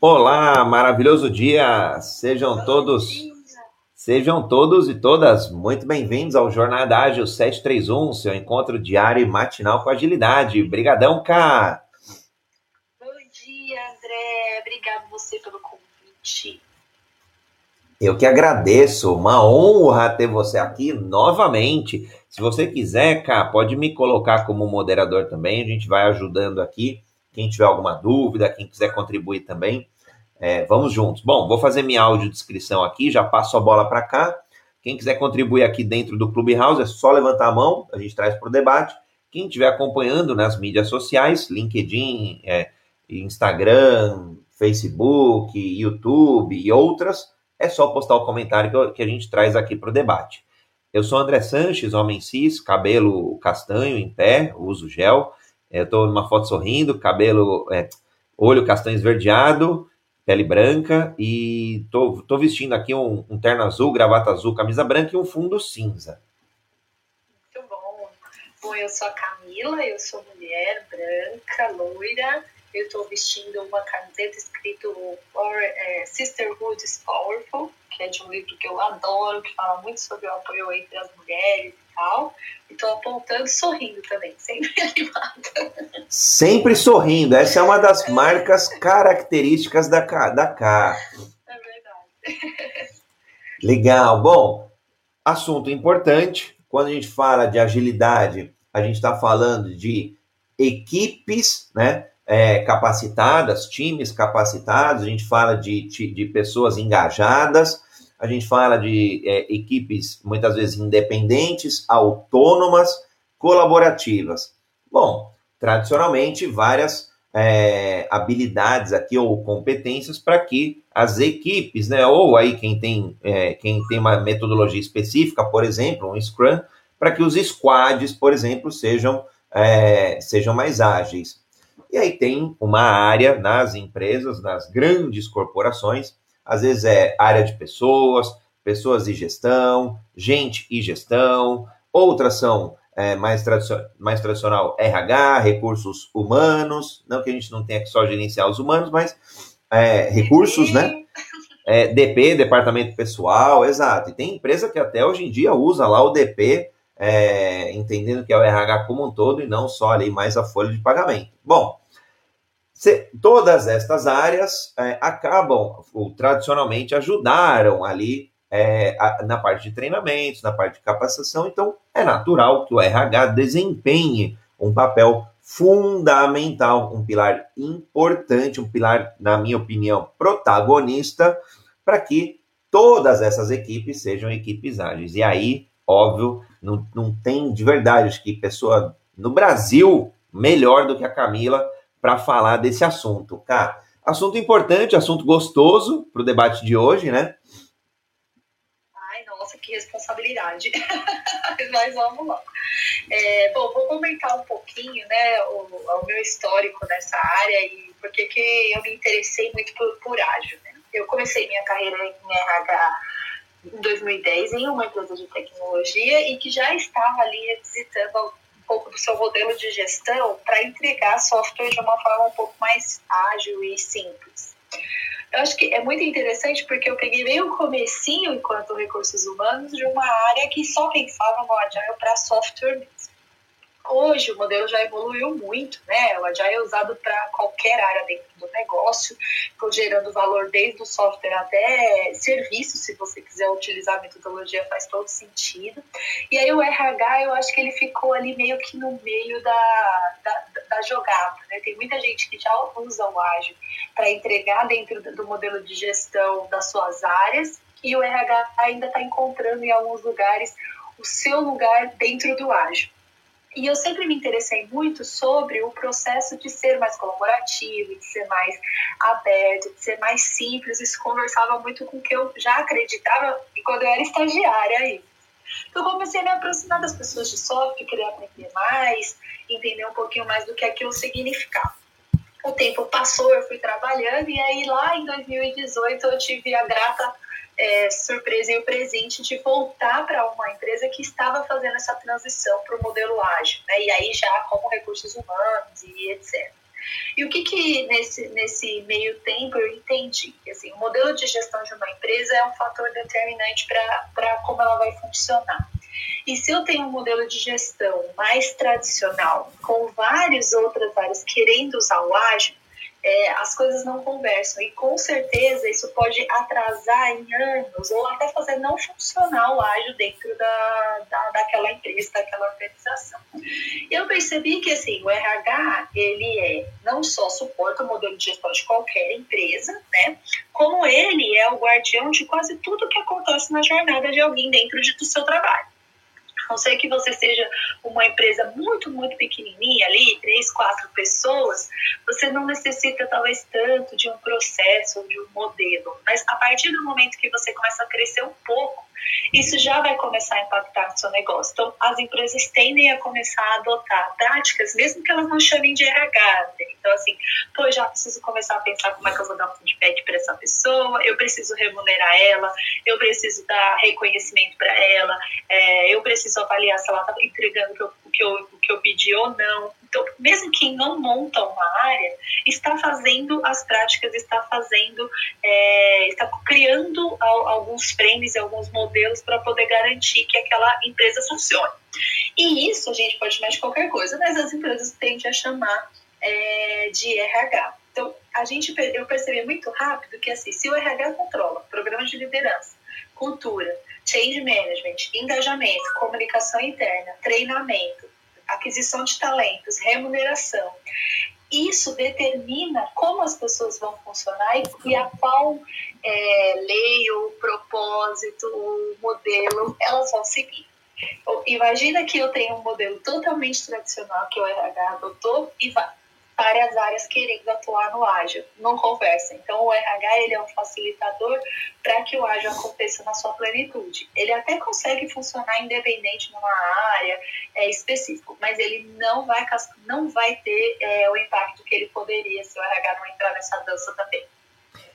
Olá, maravilhoso dia! Sejam todos, sejam todos e todas muito bem-vindos ao Jornada Ágil 731, seu encontro diário e matinal com agilidade. Brigadão, Cá! Bom dia, André. Obrigado você pelo convite. Eu que agradeço, uma honra ter você aqui novamente. Se você quiser, Cá, pode me colocar como moderador também, a gente vai ajudando aqui. Quem tiver alguma dúvida, quem quiser contribuir também, é, vamos juntos. Bom, vou fazer minha audiodescrição aqui, já passo a bola para cá. Quem quiser contribuir aqui dentro do Clubhouse é só levantar a mão, a gente traz para o debate. Quem estiver acompanhando nas mídias sociais, LinkedIn, é, Instagram, Facebook, YouTube e outras, é só postar o comentário que a gente traz aqui para o debate. Eu sou André Sanches, homem cis, cabelo castanho em pé, uso gel. Eu estou numa foto sorrindo, cabelo, é, olho castanho esverdeado, pele branca e tô, tô vestindo aqui um, um, terno azul, gravata azul, camisa branca e um fundo cinza. Muito bom. Bom, eu sou a Camila, eu sou mulher branca, loira. Eu estou vestindo uma camiseta escrito é, Sisterhood is Powerful, que é de um livro que eu adoro, que fala muito sobre o apoio entre as mulheres tal. E tô apontando sorrindo também, sempre animada. Sempre sorrindo. Essa é uma das marcas características da, da K. É verdade. Legal. Bom, assunto importante. Quando a gente fala de agilidade, a gente está falando de equipes, né? É, capacitadas, times capacitados, a gente fala de, de pessoas engajadas, a gente fala de é, equipes muitas vezes independentes, autônomas, colaborativas. Bom, tradicionalmente, várias é, habilidades aqui ou competências para que as equipes, né, ou aí quem tem, é, quem tem uma metodologia específica, por exemplo, um Scrum, para que os squads, por exemplo, sejam, é, sejam mais ágeis. E aí tem uma área nas empresas, nas grandes corporações, às vezes é área de pessoas, pessoas e gestão, gente e gestão, outras são é, mais, tradicional, mais tradicional RH, recursos humanos, não que a gente não tenha que só gerenciar os humanos, mas é, recursos, né? É, DP, departamento pessoal, exato. E tem empresa que até hoje em dia usa lá o DP, é, entendendo que é o RH como um todo e não só ali mais a folha de pagamento. Bom, se, todas estas áreas é, acabam, ou, tradicionalmente, ajudaram ali é, a, na parte de treinamentos, na parte de capacitação, então é natural que o RH desempenhe um papel fundamental, um pilar importante, um pilar, na minha opinião, protagonista, para que todas essas equipes sejam equipes ágeis. E aí, óbvio, não, não tem de verdade, acho que pessoa no Brasil melhor do que a Camila para falar desse assunto. Cara, assunto importante, assunto gostoso para o debate de hoje, né? Ai, nossa, que responsabilidade. Mas vamos lá. É, bom, vou comentar um pouquinho, né, o, o, meu histórico nessa área e por que eu me interessei muito por, por ágil, né? Eu comecei minha carreira em RH em 2010 em uma empresa de tecnologia e que já estava ali revisitando pouco do seu modelo de gestão para entregar software de uma forma um pouco mais ágil e simples. Eu acho que é muito interessante porque eu peguei bem o comecinho enquanto recursos humanos de uma área que só pensava no Agile para software. Hoje o modelo já evoluiu muito, né? O Agile é usado para qualquer área dentro do negócio, gerando valor desde o software até serviço, se você quiser utilizar a metodologia, faz todo sentido. E aí o RH, eu acho que ele ficou ali meio que no meio da, da, da jogada, né? Tem muita gente que já usa o ágil para entregar dentro do modelo de gestão das suas áreas, e o RH ainda está encontrando em alguns lugares o seu lugar dentro do ágil. E eu sempre me interessei muito sobre o processo de ser mais colaborativo, de ser mais aberto, de ser mais simples. Isso conversava muito com o que eu já acreditava quando eu era estagiária aí. Então, comecei a me aproximar das pessoas de software, querer aprender mais, entender um pouquinho mais do que aquilo significava. O tempo passou, eu fui trabalhando, e aí lá em 2018 eu tive a grata é, surpresa e o presente de voltar para uma empresa que estava fazendo essa transição para o modelo ágil, né? e aí já como recursos humanos e etc. E o que que nesse, nesse meio tempo eu entendi? Assim, o modelo de gestão de uma empresa é um fator determinante para como ela vai funcionar. E se eu tenho um modelo de gestão mais tradicional, com várias outras áreas querendo usar o ágil, é, as coisas não conversam. E com certeza isso pode atrasar em anos ou até fazer não funcionar o ágil dentro da, da, daquela empresa, daquela organização. Eu percebi que assim, o RH ele é não só suporta o modelo de gestão de qualquer empresa, né? Como ele é o guardião de quase tudo que acontece na jornada de alguém dentro de, do seu trabalho. A não ser que você seja uma empresa muito, muito pequenininha ali, três, quatro pessoas, você não necessita talvez tanto de um processo, de um modelo. Mas a partir do momento que você começa a crescer um pouco, isso já vai começar a impactar no seu negócio. Então, as empresas tendem a começar a adotar práticas, mesmo que elas não chamem de RH. Né? Então, assim, pô, já preciso começar a pensar como é que eu vou dar um feedback para essa pessoa, eu preciso remunerar ela, eu preciso dar reconhecimento para ela, é, eu preciso avaliar se ela está entregando o que, eu, o, que eu, o que eu pedi ou não. Então, mesmo quem não monta uma área, está fazendo as práticas, está fazendo, é, está criando alguns frames e alguns modelos para poder garantir que aquela empresa funcione. E isso a gente pode chamar de qualquer coisa, mas as empresas tendem a chamar é, de RH. Então, a gente, eu percebi muito rápido que assim, se o RH controla programas de liderança, cultura, change management, engajamento, comunicação interna, treinamento, aquisição de talentos, remuneração. Isso determina como as pessoas vão funcionar e, a qual é, lei, ou propósito, o modelo elas vão seguir. Imagina que eu tenho um modelo totalmente tradicional que o RH adotou e vai, várias áreas querendo atuar no ágil, não conversa. Então o RH ele é um facilitador para que o ágil aconteça na sua plenitude. Ele até consegue funcionar independente numa área é, específica, mas ele não vai não vai ter é, o impacto que ele poderia se o RH não entrar nessa dança também.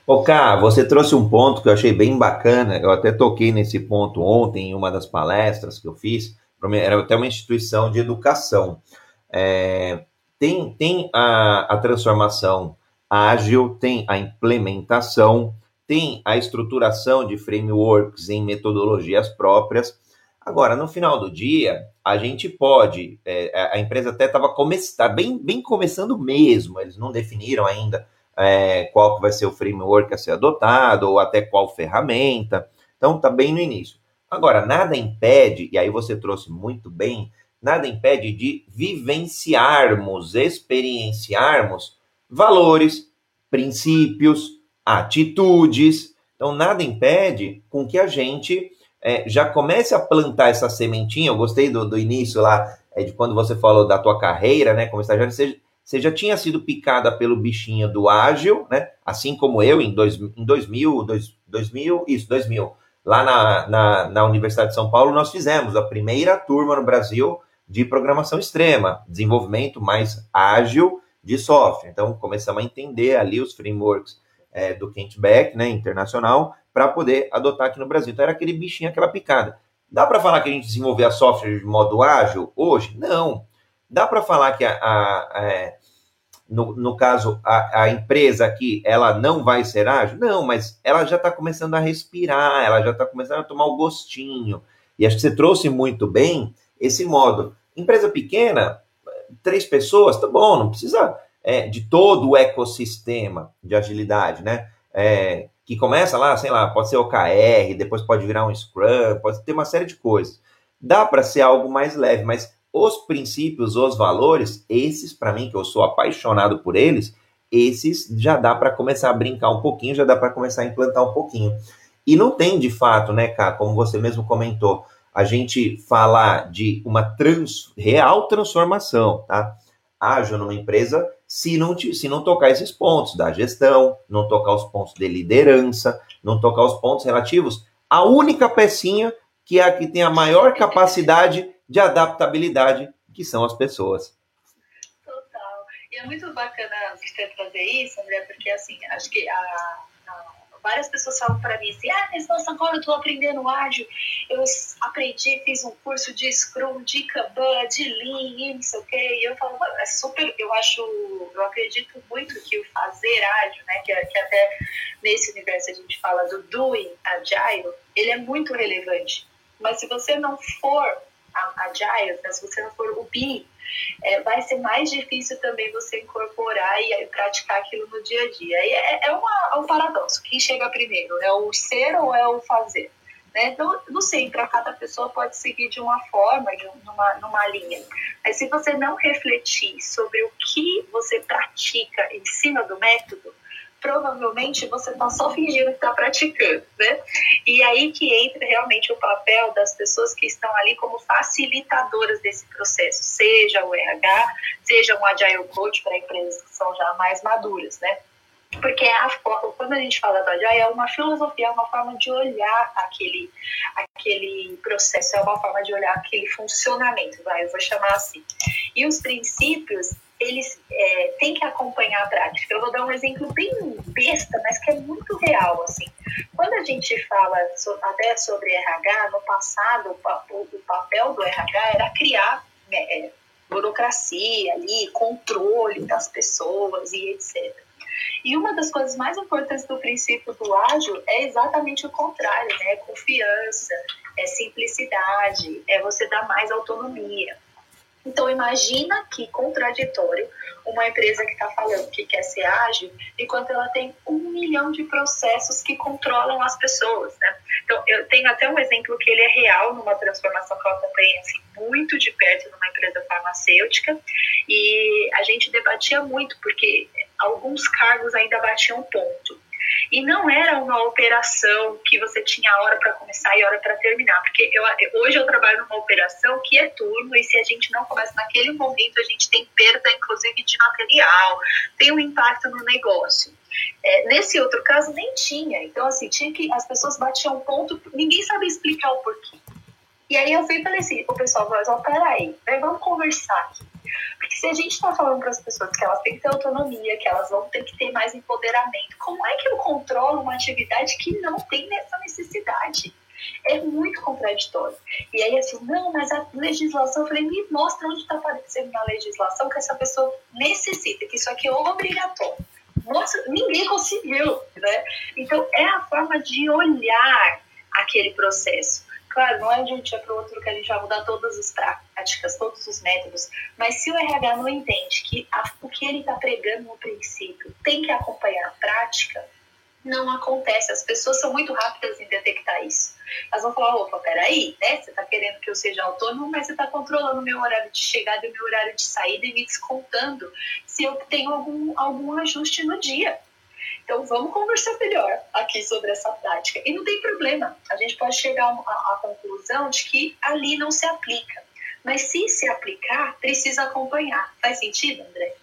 Ô, Cá, você trouxe um ponto que eu achei bem bacana. Eu até toquei nesse ponto ontem em uma das palestras que eu fiz. Era até uma instituição de educação. É, tem, tem a, a transformação ágil, tem a implementação, tem a estruturação de frameworks em metodologias próprias. Agora, no final do dia, a gente pode, é, a empresa até estava tá bem, bem começando mesmo, eles não definiram ainda é, qual que vai ser o framework a ser adotado, ou até qual ferramenta, então está bem no início. Agora, nada impede, e aí você trouxe muito bem, nada impede de vivenciarmos, experienciarmos valores, princípios, atitudes. Então, nada impede com que a gente é, já comece a plantar essa sementinha. Eu gostei do, do início lá, é, de quando você falou da tua carreira, né, como estagiário, você, você já tinha sido picada pelo bichinho do ágil, né, assim como eu em, dois, em 2000, dois, 2000, isso, 2000. Lá na, na, na Universidade de São Paulo, nós fizemos a primeira turma no Brasil de programação extrema, desenvolvimento mais ágil de software. Então, começamos a entender ali os frameworks é, do Kent Beck, né, internacional, para poder adotar aqui no Brasil. Então, era aquele bichinho, aquela picada. Dá para falar que a gente desenvolveu a software de modo ágil hoje? Não. Dá para falar que, a, a, a é, no, no, caso, a, a, empresa aqui, ela não vai ser ágil? Não, mas ela já está começando a respirar, ela já está começando a tomar o gostinho. E acho que você trouxe muito bem esse modo. Empresa pequena, três pessoas, tá bom, não precisa é, de todo o ecossistema de agilidade, né? É, que começa lá, sei lá, pode ser OKR, depois pode virar um Scrum, pode ter uma série de coisas. Dá para ser algo mais leve, mas os princípios, os valores, esses para mim que eu sou apaixonado por eles, esses já dá para começar a brincar um pouquinho, já dá para começar a implantar um pouquinho. E não tem de fato, né, cara, como você mesmo comentou, a gente falar de uma trans, real transformação, tá? Ágil numa empresa se não, se não tocar esses pontos da gestão, não tocar os pontos de liderança, não tocar os pontos relativos à única pecinha que é a que tem a maior capacidade de adaptabilidade, que são as pessoas. Total. E é muito bacana você trazer isso, André, porque assim, acho que a várias pessoas falam para mim assim, ah, mas nossa, agora eu estou aprendendo ágil, eu aprendi, fiz um curso de Scrum, de Kanban, de Lean, não sei o quê, e eu falo, é super, eu acho, eu acredito muito que o fazer ágil, né, que, que até nesse universo a gente fala do doing agile, ele é muito relevante, mas se você não for agile, né, se você não for o be, é, vai ser mais difícil também você incorporar e, praticar aquilo no dia a dia. E é, é, uma, é um paradoxo. Quem chega primeiro? É o ser ou é o fazer? Né? Então, não sei, para cada pessoa pode seguir de uma forma, de numa, numa linha. Mas se você não refletir sobre o que você pratica em cima do método, provavelmente você está só fingindo que está praticando, né? E aí que entra realmente o papel das pessoas que estão ali como facilitadoras desse processo, seja o RH, seja um Agile Coach para empresas que são já mais maduras, né? Porque a, quando a gente fala do Agile, é uma filosofia, é uma forma de olhar aquele, aquele processo, é uma forma de olhar aquele funcionamento, vai, eu vou chamar assim. E os princípios, eles é, têm que acompanhar a prática. Eu vou dar um exemplo bem besta, mas que é muito real, assim. Quando a gente fala so, até sobre RH, no passado, o, o, papel do RH era criar é, burocracia ali, controle das pessoas e etc. E uma das coisas mais importantes do princípio do ágil é exatamente o contrário, né? É confiança, é simplicidade, é você dar mais autonomia. Então, imagina que contraditório uma empresa que está falando que quer ser ágil, enquanto ela tem um milhão de processos que controlam as pessoas, né? Então, eu tenho até um exemplo que ele é real numa transformação que eu acompanhei assim, muito de perto numa empresa farmacêutica e a gente debatia muito porque alguns cargos ainda batiam ponto. E não era uma operação que você tinha hora para começar e hora para terminar, porque eu, hoje eu trabalho numa operação que é turno e se a gente não começa naquele momento, a gente tem perda, inclusive, de material, tem um impacto no negócio. É, nesse outro caso, nem tinha. Então, assim, tinha que as pessoas batiam ponto, ninguém sabia explicar o porquê. E aí eu fui e falei assim, o pessoal, mas ó, peraí, vamos conversar aqui. Porque se a gente está falando para as pessoas que elas têm que ter autonomia, que elas vão ter que ter mais empoderamento, como é que eu controlo uma atividade que não tem essa necessidade? É muito contraditório. E aí, assim, não, mas a legislação, eu falei, me mostra onde está aparecendo na legislação que essa pessoa necessita, que isso aqui é obrigatório. Nossa, ninguém conseguiu, né? Então, é a forma de olhar aquele processo. Claro, não é de um dia para o outro que a gente vai mudar todas as práticas, todos os métodos, mas se o RH não entende que a, o que ele está pregando no princípio tem que acompanhar a prática, não acontece. As pessoas são muito rápidas em detectar isso. Elas vão falar, opa, peraí, né? Você está querendo que eu seja autônomo, mas você está controlando o meu horário de chegada e o meu horário de saída e me descontando se eu tenho algum, algum ajuste no dia. Então, vamos conversar melhor aqui sobre essa prática. E não tem problema, a gente pode chegar à conclusão de que ali não se aplica. Mas se se aplicar, precisa acompanhar. Faz sentido, André?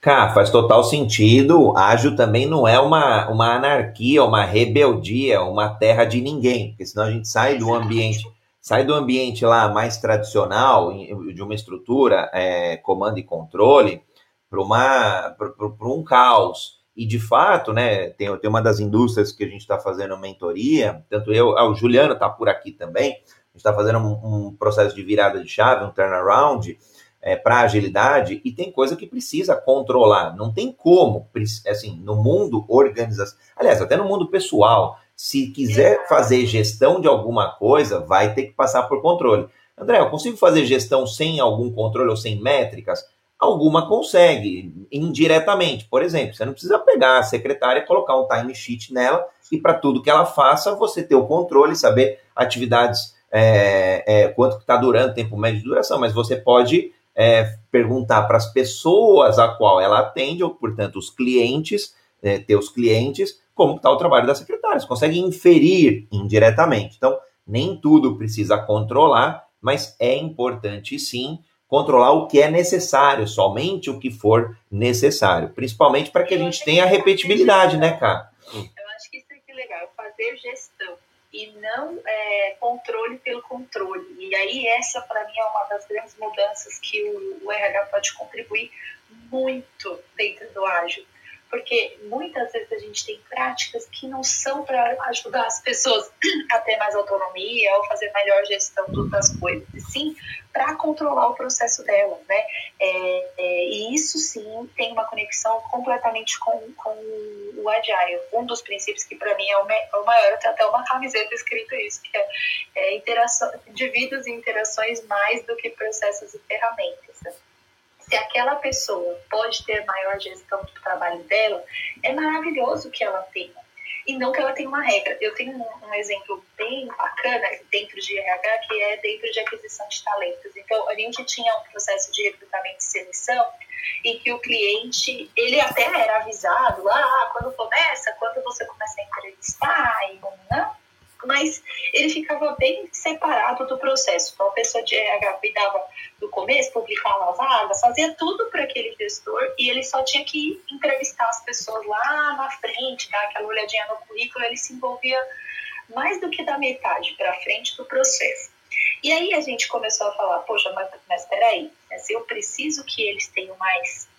Cá, faz total sentido. Ágil também não é uma, uma anarquia, uma rebeldia, uma terra de ninguém, porque senão a gente sai do ambiente, sai do ambiente lá mais tradicional, de uma estrutura, é, comando e controle, para um caos e de fato, né, tem, tem uma das indústrias que a gente está fazendo mentoria, tanto eu, ah, o Juliano está por aqui também, a gente está fazendo um, um, processo de virada de chave, um turnaround é, para agilidade, e tem coisa que precisa controlar, não tem como, assim, no mundo organização, aliás, até no mundo pessoal, se quiser fazer gestão de alguma coisa, vai ter que passar por controle. André, eu consigo fazer gestão sem algum controle ou sem métricas? Alguma consegue, indiretamente. Por exemplo, você não precisa pegar a secretária, colocar um time sheet nela e para tudo que ela faça, você ter o controle, saber atividades, é, é, quanto está durando, tempo médio de duração, mas você pode é, perguntar para as pessoas a qual ela atende, ou portanto os clientes, é, teus clientes, como está o trabalho da secretária. Você consegue inferir indiretamente. Então, nem tudo precisa controlar, mas é importante sim controlar o que é necessário, somente o que for necessário, principalmente para que a gente tenha a repetibilidade, né, cara? Eu acho que isso é legal, fazer gestão e não é, controle pelo controle. E aí essa para mim é uma das grandes mudanças que o, o RH pode contribuir muito dentro do ágil. Porque muitas vezes a gente tem práticas que não são para ajudar as pessoas a ter mais autonomia ou fazer melhor gestão das coisas, e sim para controlar o processo dela, né? É, é, e isso sim tem uma conexão completamente com, com o Agile. Um dos princípios que para mim é é o, maior, tem até uma camiseta escrito isso, que é, é interação, indivíduos e interações mais do que processos e ferramentas. Né? se aquela pessoa pode ter maior gestão do trabalho dela, é maravilhoso que ela tenha. E não que ela tenha uma regra. Eu tenho um, um, exemplo bem bacana dentro de RH, que é dentro de aquisição de talentos. Então, a gente tinha um processo de recrutamento e seleção em que o cliente, ele até era avisado, ah, quando começa, quando você começa a entrevistar, e não, não mas ele ficava bem separado do processo. Então, a pessoa de RH cuidava do começo, publicava as vagas, fazia tudo para aquele gestor e ele só tinha que entrevistar as pessoas lá na frente, dar aquela olhadinha no currículo, ele se envolvia mais do que da metade para frente do processo. E aí a gente começou a falar, poxa, mas, mas peraí, se eu preciso que eles tenham mais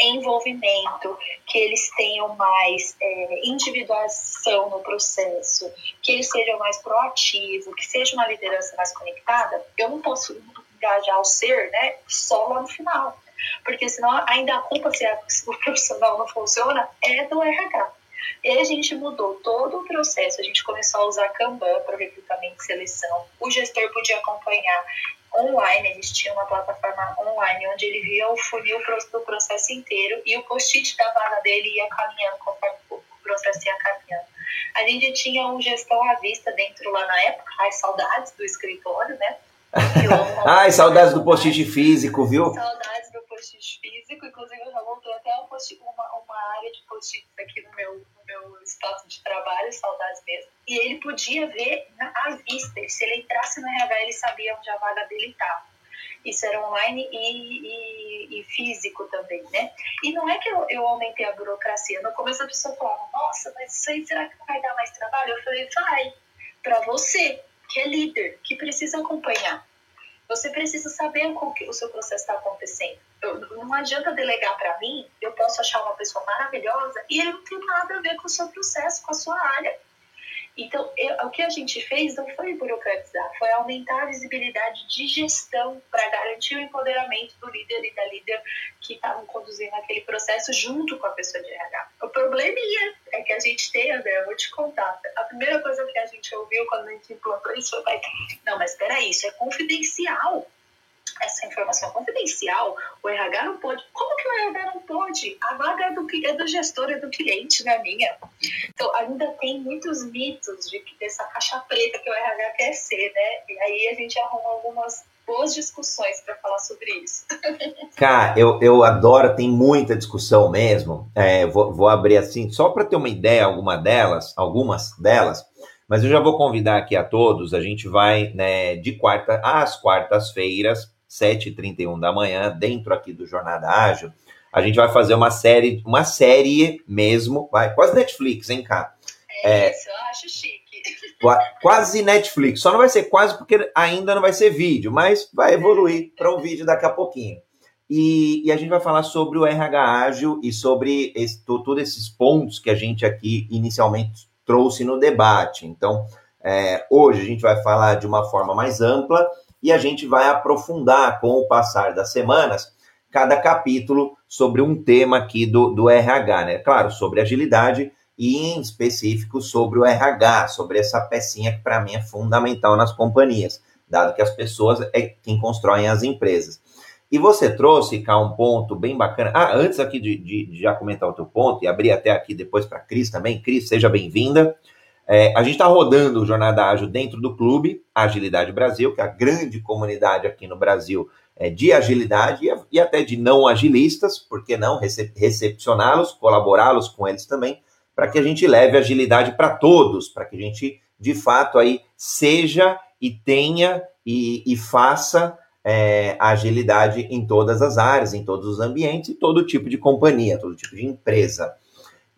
envolvimento, que eles tenham mais é, individuação no processo, que eles sejam mais proativos, que seja uma liderança mais conectada, eu não posso engajar o ser né, só lá no final. Porque senão ainda a culpa se o profissional não funciona é do RH. E a gente mudou todo o processo, a gente começou a usar Kanban para recrutamento e seleção. O gestor podia acompanhar online, a gente tinha uma plataforma online onde ele via o funil do processo inteiro e o post-it da vaga dele ia caminhando conforme o processo ia caminhando. A gente tinha um gestão à vista dentro lá na época, ai, saudades do escritório, né? ai, saudades do post-it físico, viu? Saudades do post-it físico, inclusive eu já montei até um uma, uma área de post-its aqui no meu, no meu espaço de trabalho, saudades mesmo. E ele podia ver à vista, se ele entrasse no RH, ele sabia onde a vaga dele estava. Isso era online e, e, e, físico também, né? E não é que eu, eu aumentei a burocracia. No começo a pessoa falava, nossa, mas isso aí será que vai dar mais trabalho? Eu falei, vai, para você, que é líder, que precisa acompanhar. Você precisa saber como que o seu processo está acontecendo. Eu, não adianta delegar para mim, eu posso achar uma pessoa maravilhosa e ele não tem nada a ver com o seu processo, com a sua área. Então, eu, o que a gente fez não foi burocratizar, foi aumentar a visibilidade de gestão para garantir o empoderamento do líder e da líder que estavam conduzindo aquele processo junto com a pessoa de RH. O problema é que a gente tem, André, eu vou te contar. A primeira coisa que a gente ouviu quando a gente implantou isso foi: não, mas espera isso é confidencial essa informação confidencial, o RH não pode. Como que o RH não pode? A vaga é do, é do gestor, é do cliente, não é minha. Então, ainda tem muitos mitos de dessa caixa preta que o RH quer ser, né? E aí a gente arruma algumas boas discussões para falar sobre isso. Cara, eu, eu adoro, tem muita discussão mesmo. É, vou, vou abrir assim, só para ter uma ideia, alguma delas, algumas delas. Mas eu já vou convidar aqui a todos. A gente vai né, de quarta às quartas-feiras 7h31 da manhã, dentro aqui do Jornada Ágil, a gente vai fazer uma série, uma série mesmo, vai, quase Netflix, hein, cá? É, é isso, eu acho chique. Quase Netflix, só não vai ser quase porque ainda não vai ser vídeo, mas vai evoluir para um vídeo daqui a pouquinho. E, e, a gente vai falar sobre o RH ágil e sobre esse, todos esses pontos que a gente aqui inicialmente trouxe no debate. Então, é, hoje a gente vai falar de uma forma mais ampla e a gente vai aprofundar com o passar das semanas cada capítulo sobre um tema aqui do, do RH, né? Claro, sobre agilidade e em específico sobre o RH, sobre essa pecinha que para mim é fundamental nas companhias, dado que as pessoas é quem constroem as empresas. E você trouxe, cá, um ponto bem bacana. Ah, antes aqui de, de, de já comentar o teu ponto e abrir até aqui depois para Cris também. Cris, seja bem-vinda. É, a gente está rodando o Jornada Ágil dentro do clube Agilidade Brasil, que é a grande comunidade aqui no Brasil é, de agilidade e, e, até de não agilistas, por que não recep recepcioná-los, colaborá-los com eles também, para que a gente leve agilidade para todos, para que a gente de fato aí seja e tenha e, e faça é, agilidade em todas as áreas, em todos os ambientes, e todo tipo de companhia, todo tipo de empresa.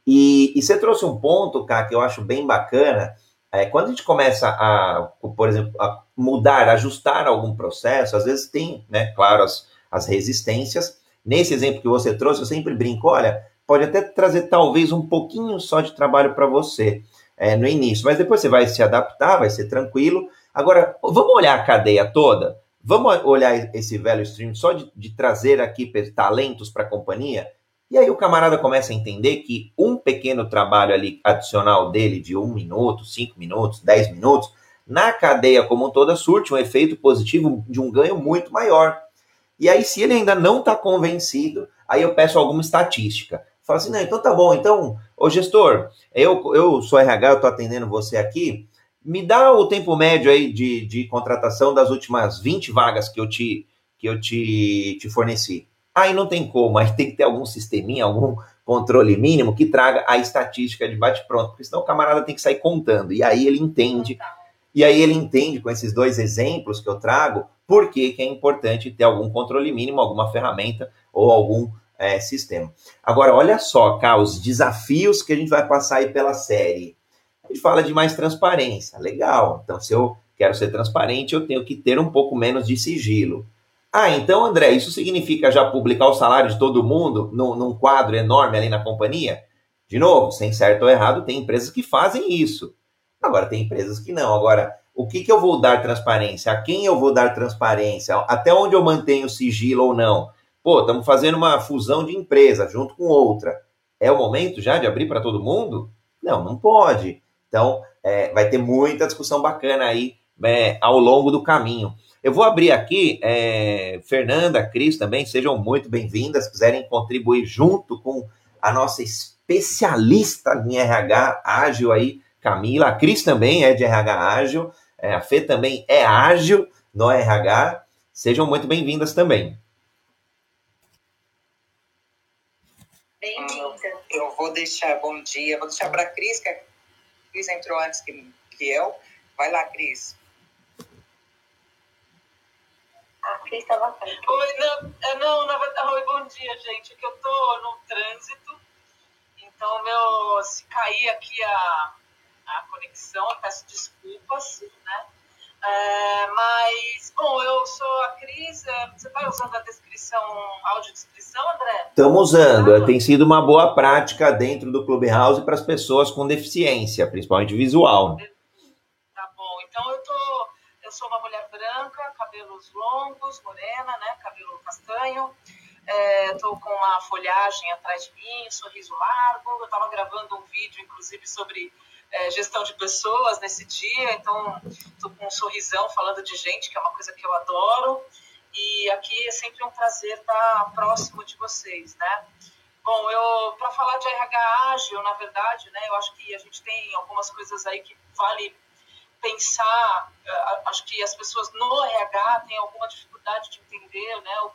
E, e você trouxe um ponto, cara, que eu acho bem bacana. É, quando a gente começa a, por exemplo, a mudar, ajustar algum processo, às vezes tem, né, claro, as, as resistências. Nesse exemplo que você trouxe, eu sempre brinco, olha, pode até trazer talvez um pouquinho só de trabalho para você é, no início, mas depois você vai se adaptar, vai ser tranquilo. Agora, vamos olhar a cadeia toda? Vamos olhar esse velho stream só de, de trazer aqui talentos para a companhia? E aí o camarada começa a entender que um pequeno trabalho ali adicional dele de um minuto, cinco minutos, dez minutos, na cadeia como toda surte um efeito positivo de um ganho muito maior. E aí, se ele ainda não está convencido, aí eu peço alguma estatística. Fala assim, não, então tá bom, então, ô gestor, eu, eu sou RH, eu estou atendendo você aqui, me dá o tempo médio aí de, de contratação das últimas 20 vagas que eu te, que eu te, te forneci. Aí não tem como, aí tem que ter algum sisteminha, algum controle mínimo que traga a estatística de bate-pronto, porque senão o camarada tem que sair contando, e aí ele entende e aí ele entende com esses dois exemplos que eu trago por que, que é importante ter algum controle mínimo, alguma ferramenta ou algum é, sistema. Agora, olha só, cá, os desafios que a gente vai passar aí pela série. A gente fala de mais transparência, legal. Então, se eu quero ser transparente, eu tenho que ter um pouco menos de sigilo. Ah, então, André, isso significa já publicar o salário de todo mundo num, quadro enorme ali na companhia? De novo, sem certo ou errado, tem empresas que fazem isso. Agora, tem empresas que não. Agora, o que, que eu vou dar transparência? A quem eu vou dar transparência? Até onde eu mantenho sigilo ou não? Pô, estamos fazendo uma fusão de empresa junto com outra. É o momento já de abrir para todo mundo? Não, não pode. Então, é, vai ter muita discussão bacana aí é, ao longo do caminho. Eu vou abrir aqui, é, Fernanda, Cris também, sejam muito bem-vindas, quiserem contribuir junto com a nossa especialista em RH ágil aí, Camila. A Cris também é de RH ágil. É, a Fê também é ágil no RH. Sejam muito bem-vindas também. Bem-vinda. Eu vou deixar bom dia, vou deixar para a Cris, que a Cris entrou antes que, que eu. Vai lá, Cris. A Cris estava Oi, não, é, não, na verdade, oi, bom dia, gente. É que eu tô no trânsito, então meu, se cair aqui a, a conexão, eu peço desculpas, né? É, mas, bom, eu sou a Cris, é, você está usando a descrição, audiodescrição, André? Estamos usando, ah, tem sido uma boa prática dentro do Clubhouse para as pessoas com deficiência, principalmente visual. Tá bom, então eu tô, eu sou uma mulher branca, cabelos longos, morena, né, cabelo castanho, estou é, com uma folhagem atrás de mim, sorriso largo, eu estava gravando um vídeo, inclusive, sobre é, gestão de pessoas nesse dia, então estou com um sorrisão falando de gente, que é uma coisa que eu adoro. E aqui é sempre um prazer estar próximo de vocês, né? Bom, eu para falar de RH ágil, na verdade, né, eu acho que a gente tem algumas coisas aí que vale pensar. É, acho que as pessoas no RH têm alguma dificuldade de entender, né, o,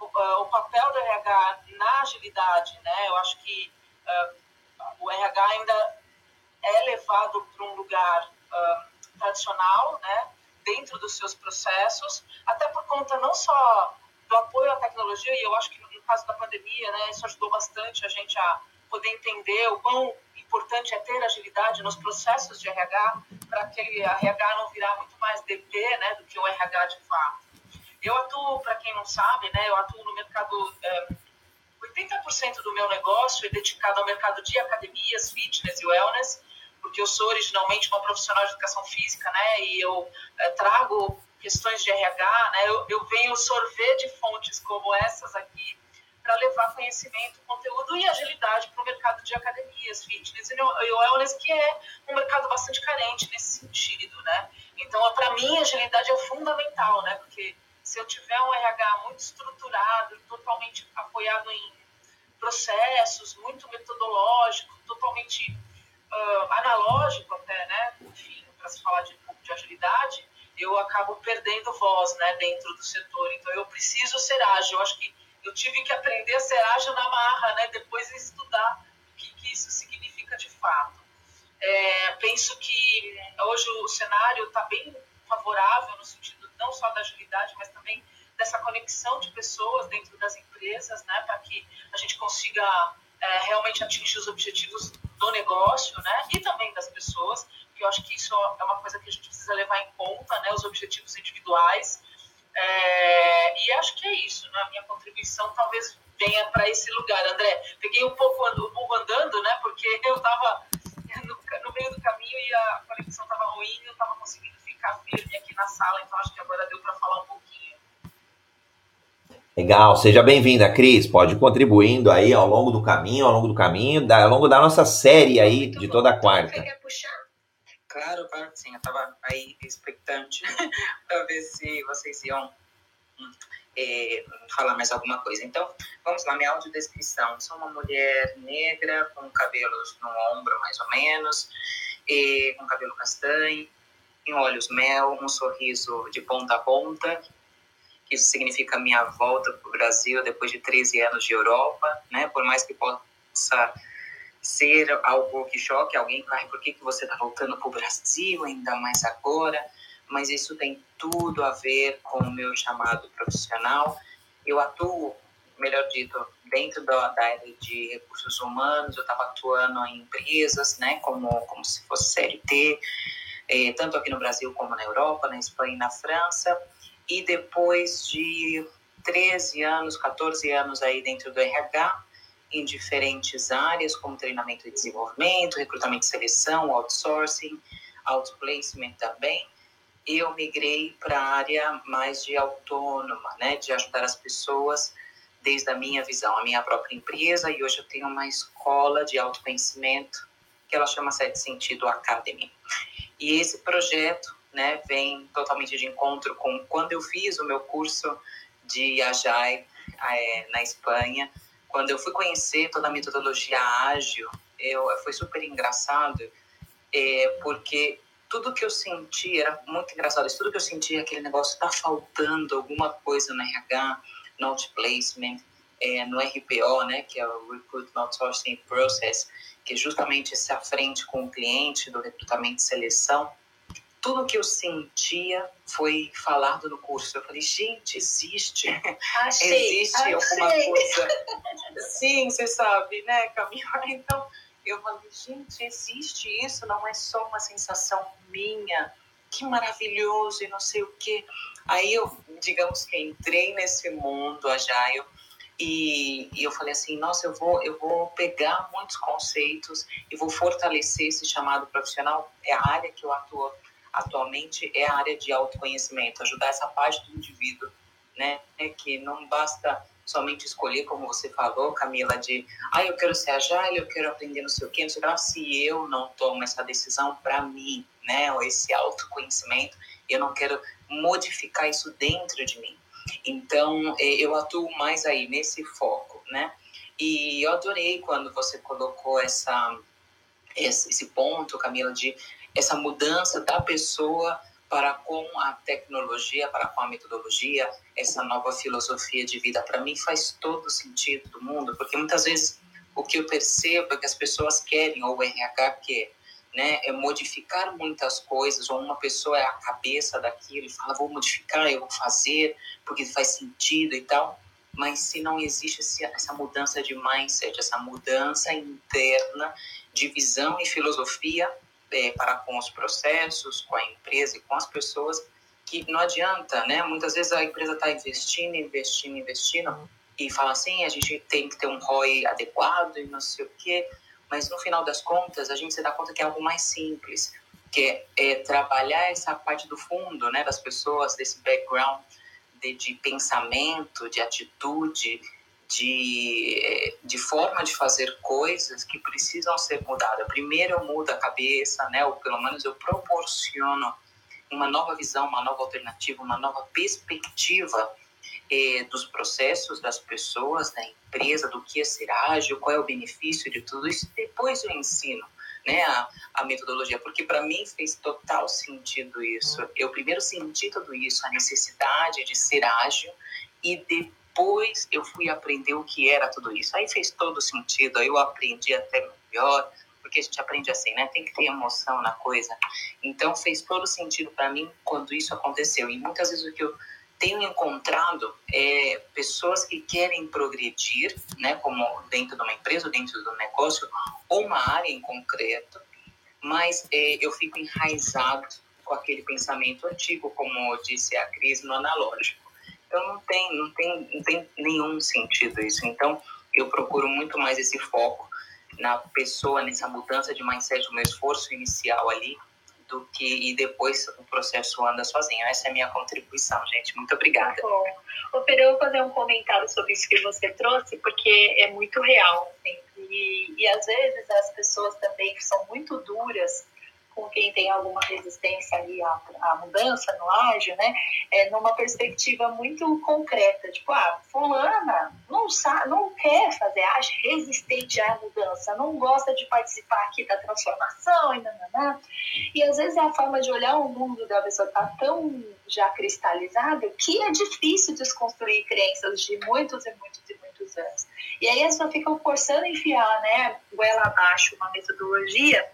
o, o papel do RH na agilidade, né? Eu acho que uh, o RH ainda é levado para um lugar uh, tradicional, né, dentro dos seus processos, até por conta não só do apoio à tecnologia, e eu acho que no caso da pandemia, né, isso ajudou bastante a gente a poder entender o quão importante é ter agilidade nos processos de RH, para aquele RH não virar muito mais DP né, do que o RH de fato. Eu atuo, para quem não sabe, né, eu atuo no mercado. É, 80% do meu negócio é dedicado ao mercado de academias, fitness e wellness, porque eu sou originalmente uma profissional de educação física, né? E eu é, trago questões de RH, né? Eu, eu venho sorver de fontes como essas aqui para levar conhecimento, conteúdo e agilidade para o mercado de academias, fitness e wellness, que é um mercado bastante carente nesse sentido, né? Então, para mim, agilidade é fundamental, né? Porque se eu tiver um RH muito estruturado, totalmente apoiado em processos, muito metodológico, totalmente uh, analógico até, né? Enfim, para se falar de pouco de agilidade, eu acabo perdendo voz, né, dentro do setor. Então eu preciso ser ágil. Eu acho que eu tive que aprender a ser ágil na marra, né? Depois estudar o que, que isso significa de fato. É, penso que hoje o cenário está bem favorável no sentido não só da agilidade, mas também dessa conexão de pessoas dentro das empresas, né, para que a gente consiga é, realmente atingir os objetivos do negócio, né, e também das pessoas, que eu acho que isso é uma coisa que a gente precisa levar em conta, né, os objetivos individuais. É, e acho que é isso, né, a minha contribuição talvez venha para esse lugar. André, peguei um pouco o burro andando, né? Porque eu estava no, no, meio do caminho e a conexão estava ruim eu estava conseguindo ficar firme aqui na sala, então acho que agora deu para falar um pouquinho. Legal, seja bem-vinda, Cris. Pode ir contribuindo aí ao longo do caminho, ao longo do caminho, ao longo da nossa série aí de toda a quarta. Você quer puxar? Claro, claro que sim. Eu estava aí expectante para ver se vocês iam é, falar mais alguma coisa. Então, vamos lá, minha audiodescrição. Sou uma mulher negra, com cabelos no ombro, mais ou menos, e, com cabelo castanho, em olhos mel, um sorriso de ponta a ponta. Isso significa minha volta para o Brasil depois de 13 anos de Europa, né? Por mais que possa ser algo que choque alguém, ai, por que, que você está voltando para o Brasil, ainda mais agora? Mas isso tem tudo a ver com o meu chamado profissional. Eu atuo, melhor dito, dentro da, da área de recursos humanos, eu estava atuando em empresas, né, como, como se fosse CLT, eh, tanto aqui no Brasil como na Europa, na Espanha e na França. E depois de 13 anos, 14 anos aí dentro do RH, em diferentes áreas, como treinamento e desenvolvimento, recrutamento e seleção, outsourcing, outplacement também. Eu migrei para a área mais de autônoma, né, de ajudar as pessoas desde a minha visão, a minha própria empresa, e hoje eu tenho uma escola de autoconhecimento que ela chama Sete Sentido Academy. E esse projeto né, vem totalmente de encontro com quando eu fiz o meu curso de Agile é, na Espanha, quando eu fui conhecer toda a metodologia ágil, eu, foi super engraçado, é, porque tudo que eu senti era muito engraçado. Tudo que eu senti, aquele negócio, tá faltando alguma coisa no RH, no outplacement, é, no RPO, né, que é o Recruitment Outsourcing Process, que é justamente essa frente com o cliente do recrutamento e seleção tudo que eu sentia foi falado no curso. Eu falei, gente, existe. Achei, existe achei. alguma coisa. Sim, você sabe, né, Camila? Então, eu falei, gente, existe isso, não é só uma sensação minha. Que maravilhoso e não sei o quê. Aí eu, digamos que entrei nesse mundo, a e, e, eu falei assim, nossa, eu vou, eu vou pegar muitos conceitos e vou fortalecer esse chamado profissional. É a área que eu atuo atualmente é a área de autoconhecimento, ajudar essa parte do indivíduo, né? É que não basta somente escolher, como você falou, Camila, de ah, eu quero ser agile, eu quero aprender não sei o quê, não sei o que, se eu não tomo essa decisão para mim, né? Ou esse autoconhecimento, eu não quero modificar isso dentro de mim. Então, é, eu atuo mais aí, nesse foco, né? E eu adorei quando você colocou essa, esse ponto, Camila, de essa mudança da pessoa para com a tecnologia, para com a metodologia, essa nova filosofia de vida, para mim faz todo sentido do mundo, porque muitas vezes o que eu percebo é que as pessoas querem, ou o RH quer, né, é modificar muitas coisas, ou uma pessoa é a cabeça daquilo e fala, vou modificar, eu vou fazer, porque faz sentido e tal, mas se não existe essa mudança de mindset, essa mudança interna de visão e filosofia, é, para com os processos, com a empresa e com as pessoas, que não adianta, né? Muitas vezes a empresa está investindo, investindo, investindo e fala assim, a gente tem que ter um ROI adequado e não sei o quê, mas no final das contas a gente se dá conta que é algo mais simples, que é, é trabalhar essa parte do fundo, né, das pessoas, desse background de, de pensamento, de atitude, de, de forma de fazer coisas que precisam ser mudadas. Primeiro eu mudo a cabeça, né? ou pelo menos eu proporciono uma nova visão, uma nova alternativa, uma nova perspectiva eh, dos processos, das pessoas, da empresa, do que é ser ágil, qual é o benefício de tudo isso. Depois eu ensino né, a, a metodologia, porque para mim fez total sentido isso. Eu primeiro senti tudo isso, a necessidade de ser ágil, e depois depois eu fui aprender o que era tudo isso. Aí fez todo sentido, aí eu aprendi até melhor, porque a gente aprende assim, né? Tem que ter emoção na coisa. Então fez todo sentido para mim quando isso aconteceu. E muitas vezes o que eu tenho encontrado é pessoas que querem progredir, né, como dentro de uma empresa, dentro do negócio, ou uma área em concreto, mas é, eu fico enraizado com aquele pensamento antigo, como disse a Cris, no analógico. Então não tem, não tem, não tem nenhum sentido isso. Então eu procuro muito mais esse foco na pessoa, nessa mudança de mindset, o meu esforço inicial ali, do que e depois o processo anda sozinho. Essa é a minha contribuição, gente. Muito obrigada. Tá bom. Ô, Pedro, eu vou fazer um comentário sobre isso que você trouxe, porque é muito real. Assim, e, e às vezes as pessoas também são muito duras com quem tem alguma resistência ali à, à mudança no ágil, né? É numa perspectiva muito concreta, tipo, ah, fulana não sabe, não quer fazer ágil, resistente à mudança, não gosta de participar aqui da transformação e nananã. E às vezes é a forma de olhar o mundo da pessoa tá tão já cristalizado que é difícil desconstruir crenças de muitos e muitos e muitos anos. E aí a pessoa fica forçando a enfiar, né, goela abaixo uma metodologia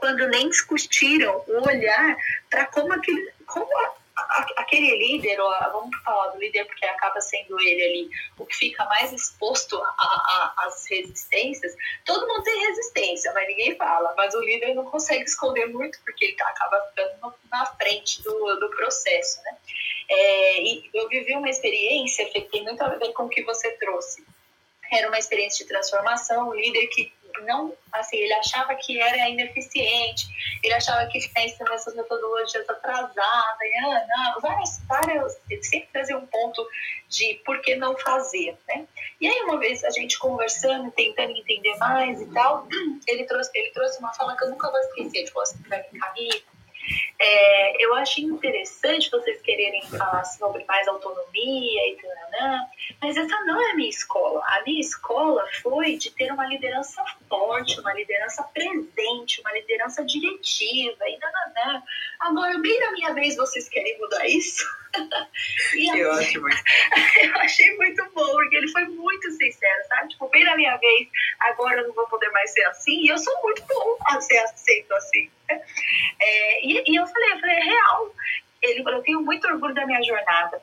quando nem discutiram o olhar para como aquele, como a, a, aquele líder, ou a, vamos falar do líder porque acaba sendo ele ali o que fica mais exposto às resistências. Todo mundo tem resistência, mas ninguém fala. Mas o líder não consegue esconder muito porque ele acaba ficando na frente do, do processo, né? É, e eu vivi uma experiência que tem muito a ver com o que você trouxe. Era uma experiência de transformação, um líder que não, assim, ele achava que era ineficiente, ele achava que ficar ensinando essas metodologias atrasadas, e, ah, não, várias, várias, ele sempre trazia um ponto de por que não fazer, né? E aí uma vez a gente conversando, tentando entender mais e tal, ele trouxe, ele trouxe uma fala que eu nunca vou esquecer, tipo assim, pra mim, é, eu acho interessante vocês quererem falar sobre mais autonomia e mas essa não é a minha escola. A minha escola foi de ter uma liderança forte, uma liderança presente, uma liderança diretiva e nananã. Agora, bem na minha vez, vocês querem mudar isso? e que ótimo. eu achei muito bom, porque ele foi muito sincero, sabe? Tipo, bem na minha vez, agora eu não vou poder mais ser assim. E eu sou muito bom a ser aceito assim. É, e, e eu falei, eu falei, é real. Ele falou, eu tenho muito orgulho da minha jornada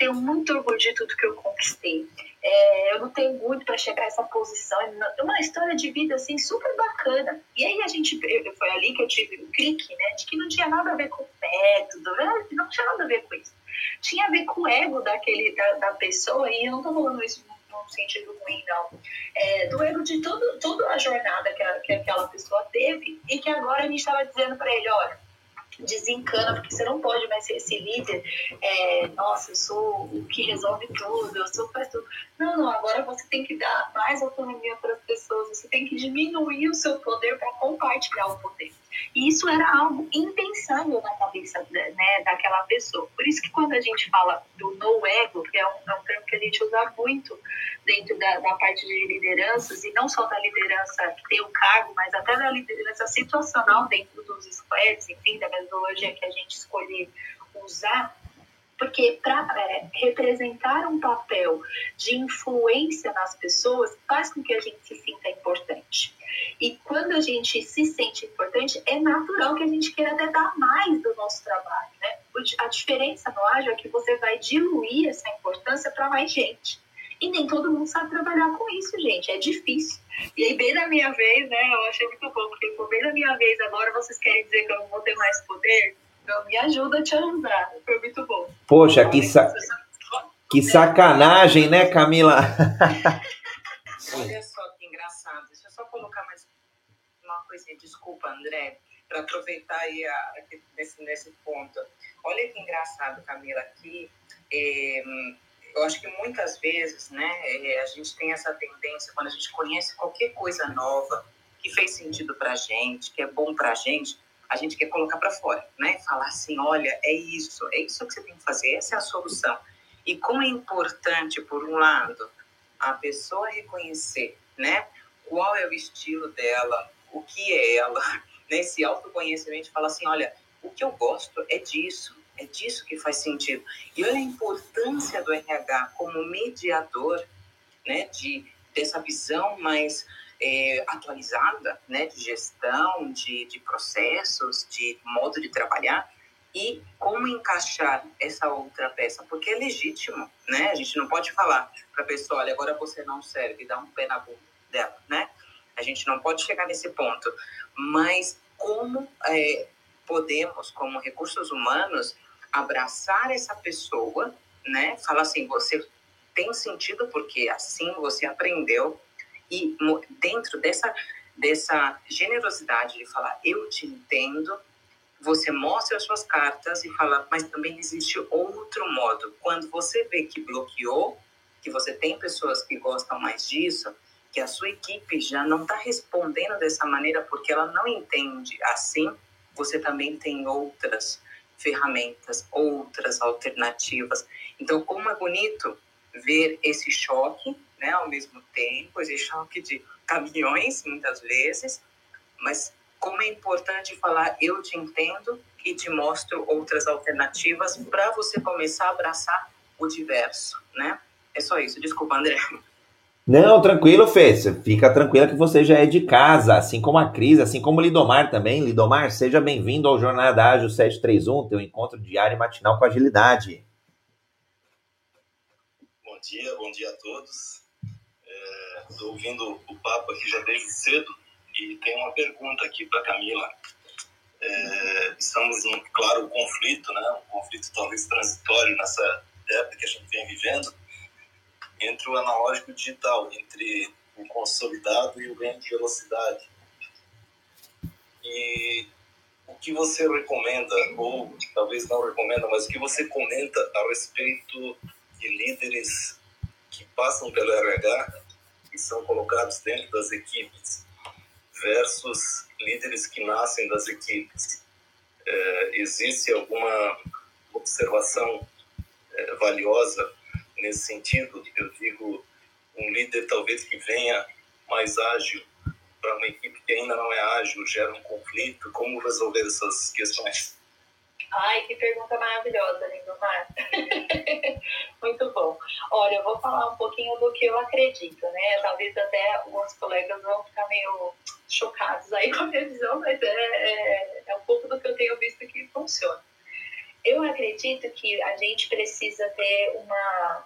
tenho muito orgulho de tudo que eu conquistei. É, eu não tenho muito para chegar a essa posição. É uma história de vida assim super bacana. E aí a gente foi ali que eu tive o um clique, né, de que não tinha nada a ver com método, né, não tinha nada a ver com isso. Tinha a ver com o ego daquele da, da pessoa e eu não estou falando isso num sentido ruim, não. É, do ego de todo, toda a jornada que, a, que aquela pessoa teve e que agora a gente estava dizendo para ele, olha, desencana, porque você não pode mais ser esse líder. É, Nossa, eu sou o que resolve tudo, eu sou faz tudo. Não, não, agora você tem que dar mais autonomia para as pessoas, você tem que diminuir o seu poder para compartilhar o poder. E isso era algo impensável na cabeça né, daquela pessoa. Por isso que quando a gente fala do no ego, que é um, é um termo que a gente usa muito dentro da, da, parte de lideranças, e não só da liderança que tem o cargo, mas até da liderança situacional dentro dos squads, enfim, da metodologia que a gente escolher usar, porque para é, representar um papel de influência nas pessoas faz com que a gente se sinta importante. E quando a gente se sente importante, é natural que a gente queira até dar mais do nosso trabalho. Né? A diferença no ágil é que você vai diluir essa importância para mais gente. E nem todo mundo sabe trabalhar com isso, gente. É difícil. E aí, bem na minha vez, né? Eu achei muito bom, porque bem na minha vez agora vocês querem dizer que eu não vou ter mais poder? Então, me ajuda a te ajudar. Foi muito bom. Poxa, que, sa que sacanagem, né, Camila? Olha só que engraçado. Deixa eu só colocar mais uma coisinha. Desculpa, André, para aproveitar aí a, nesse, nesse ponto. Olha que engraçado, Camila, aqui. É, eu acho que muitas vezes, né, é, a gente tem essa tendência, quando a gente conhece qualquer coisa nova, que fez sentido para gente, que é bom para gente, a gente quer colocar para fora, né? Falar assim, olha, é isso, é isso que você tem que fazer, essa é a solução. E como é importante, por um lado, a pessoa reconhecer, né? Qual é o estilo dela, o que é ela, nesse né? autoconhecimento, fala assim, olha, o que eu gosto é disso, é disso que faz sentido. E olha a importância do RH como mediador, né? De dessa visão mais é, atualizada né, de gestão, de, de processos, de modo de trabalhar e como encaixar essa outra peça, porque é legítimo, né? A gente não pode falar para a pessoa, olha, agora você não serve, dá um pé na bunda dela, né? A gente não pode chegar nesse ponto, mas como é, podemos, como recursos humanos, abraçar essa pessoa, né? Fala assim, você tem sentido porque assim você aprendeu e dentro dessa dessa generosidade de falar eu te entendo, você mostra as suas cartas e fala, mas também existe outro modo. Quando você vê que bloqueou, que você tem pessoas que gostam mais disso, que a sua equipe já não está respondendo dessa maneira porque ela não entende assim, você também tem outras ferramentas, outras alternativas. Então, como é bonito ver esse choque, né, ao mesmo tempo, esse choque de caminhões, muitas vezes, mas como é importante falar eu te entendo e te mostro outras alternativas para você começar a abraçar o diverso, né? É só isso. Desculpa, André. Não, tranquilo, Fê. Fica tranquila que você já é de casa, assim como a Cris, assim como o Lidomar também. Lidomar, seja bem-vindo ao Jornada Ágil 731, teu encontro diário e matinal com agilidade. Bom dia, bom dia a todos. Estou é, ouvindo o papo aqui já desde cedo e tem uma pergunta aqui para Camila. É, estamos em, claro, conflito, né? um conflito talvez transitório nessa época que a gente vem vivendo, entre o analógico e o digital, entre o consolidado e o ganho de velocidade. E o que você recomenda, ou talvez não recomenda, mas o que você comenta a respeito de líderes que passam pelo RH e são colocados dentro das equipes versus líderes que nascem das equipes? É, existe alguma observação é, valiosa nesse sentido? Eu digo, um líder talvez que venha mais ágil para uma equipe que ainda não é ágil, gera um conflito, como resolver essas questões? Ai, que pergunta maravilhosa, Lindomar. Muito bom. Olha, eu vou falar um pouquinho do que eu acredito, né? Talvez até alguns colegas vão ficar meio chocados aí com a minha visão, mas é, é, é um pouco do que eu tenho visto que funciona. Eu acredito que a gente precisa ter uma,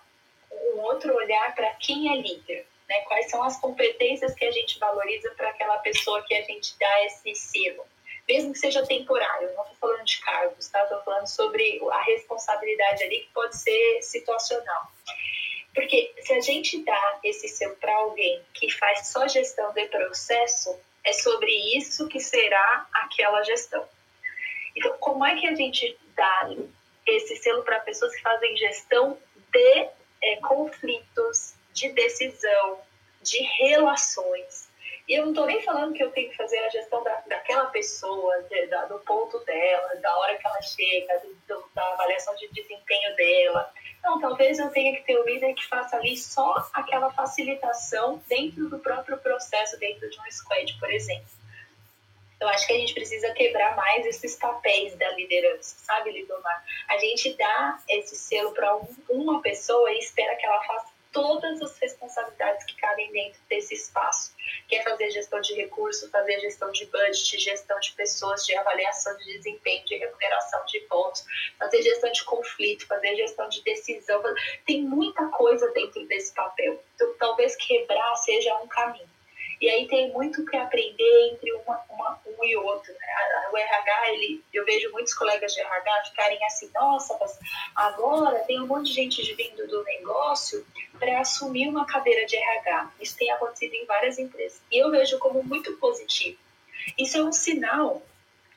um outro olhar para quem é líder. Né? Quais são as competências que a gente valoriza para aquela pessoa que a gente dá esse selo mesmo que seja temporário, não estou falando de cargos, tá? Estou falando sobre a responsabilidade ali que pode ser situacional. Porque se a gente dá esse selo para alguém que faz só gestão de processo, é sobre isso que será aquela gestão. Então, como é que a gente dá esse selo para pessoas que fazem gestão de é, conflitos, de decisão, de relações? E eu não estou nem falando que eu tenho que fazer a gestão da, daquela pessoa, de, da, do ponto dela, da hora que ela chega, do, da avaliação de desempenho dela. Não, talvez eu tenha que ter um líder que faça ali só aquela facilitação dentro do próprio processo, dentro de um squad, por exemplo. Eu acho que a gente precisa quebrar mais esses papéis da liderança, sabe, Lidomar? A gente dá esse selo para um, uma pessoa e espera que ela faça todas as responsabilidades que cabem dentro desse espaço, que é fazer gestão de recursos, fazer gestão de budget, gestão de pessoas, de avaliação de desempenho, de remuneração de pontos, fazer gestão de conflito, fazer gestão de decisão. Tem muita coisa dentro desse papel. Então, talvez quebrar seja um caminho. E aí tem muito que aprender entre uma, uma, um e outro. Né? O RH, ele, eu vejo muitos colegas de RH ficarem assim, nossa, mas agora tem um monte de gente vindo do negócio para assumir uma cadeira de RH. Isso tem acontecido em várias empresas. E eu vejo como muito positivo. Isso é um sinal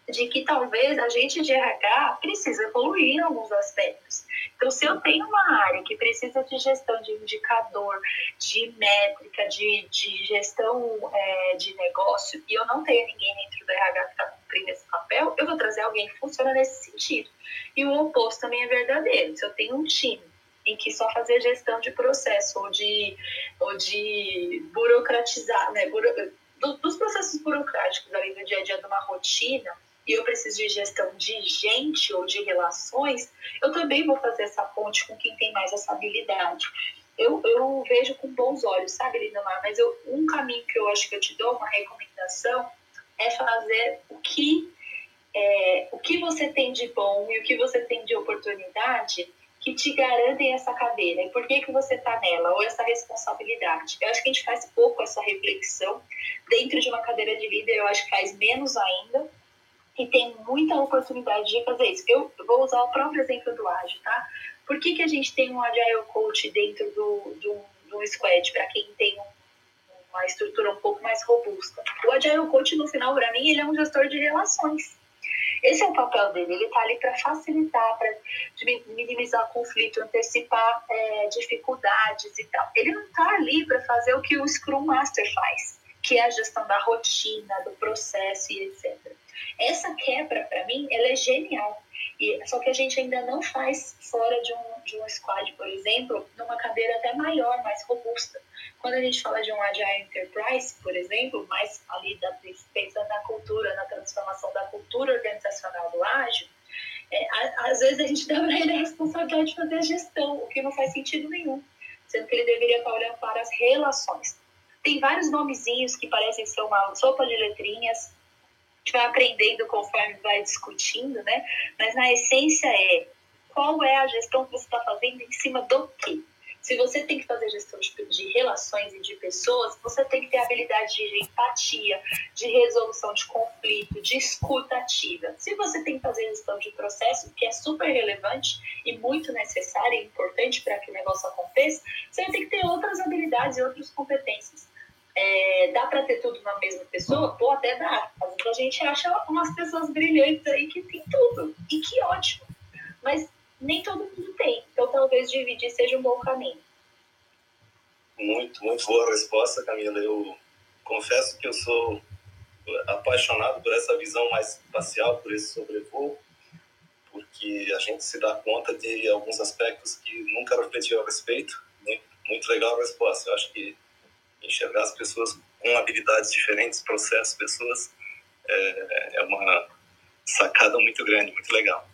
de que talvez a gente de RH precisa evoluir em alguns aspectos. Então, se eu tenho uma área que precisa de gestão de indicador, de métrica, de, de gestão é, de negócio, e eu não tenho ninguém dentro do RH que está cumprindo esse papel, eu vou trazer alguém que funciona nesse sentido. E o oposto também é verdadeiro. Se eu tenho um time em que só fazer gestão de processo ou de, ou de burocratizar, né, buro, dos processos burocráticos ali do dia a dia de uma rotina, e eu preciso de gestão de gente ou de relações, eu também vou fazer essa ponte com quem tem mais essa habilidade. Eu, eu vejo com bons olhos, sabe, Lindomar? Mas eu, um caminho que eu acho que eu te dou, uma recomendação, é fazer o que, é, o que você tem de bom e o que você tem de oportunidade que te garantem essa cadeira e por que, que você está nela, ou essa responsabilidade. Eu acho que a gente faz pouco essa reflexão dentro de uma cadeira de líder, eu acho que faz menos ainda, e tem muita oportunidade de fazer isso. Eu vou usar o próprio exemplo do ágil, tá? Por que, que a gente tem um Agile Coach dentro do, do, do Squad, para quem tem uma estrutura um pouco mais robusta? O Agile Coach, no final, para mim, ele é um gestor de relações. Esse é o papel dele, ele está ali para facilitar, para minimizar conflito, antecipar é, dificuldades e tal. Ele não está ali para fazer o que o Scrum Master faz, que é a gestão da rotina, do processo e etc. Essa quebra, para mim, ela é genial. E, só que a gente ainda não faz fora de um, de um squad, por exemplo, numa cadeira até maior, mais robusta. Quando a gente fala de um Agile Enterprise, por exemplo, mais ali da, pensando na cultura, na transformação da cultura organizacional do ágil, é, às vezes a gente dá para ele a responsabilidade de fazer a gestão, o que não faz sentido nenhum, sendo que ele deveria estar olhando para as relações. Tem vários nomezinhos que parecem ser uma sopa de letrinhas, a gente vai aprendendo conforme vai discutindo, né? Mas na essência é qual é a gestão que você está fazendo em cima do quê? Se você tem que fazer gestão de, de, relações e de pessoas, você tem que ter habilidade de empatia, de resolução de conflito, de escuta ativa. Se você tem que fazer gestão de processo, que é super relevante e muito necessária e importante para que o negócio aconteça, você ter que ter outras habilidades e outras competências. É, dá para ter tudo na mesma pessoa? Pô, até dá. Às vezes a gente acha umas pessoas brilhantes aí que tem tudo. E que ótimo. Mas nem todo mundo tem. Então, talvez dividir seja um bom caminho. Muito, muito boa resposta, Camila. Eu confesso que eu sou apaixonado por essa visão mais espacial, por esse sobrevoo, porque a gente se dá conta de alguns aspectos que nunca refletiu a respeito. Muito, muito legal a resposta. Eu acho que enxergar as pessoas com habilidades diferentes, processos, pessoas, é, é uma sacada muito grande, muito legal.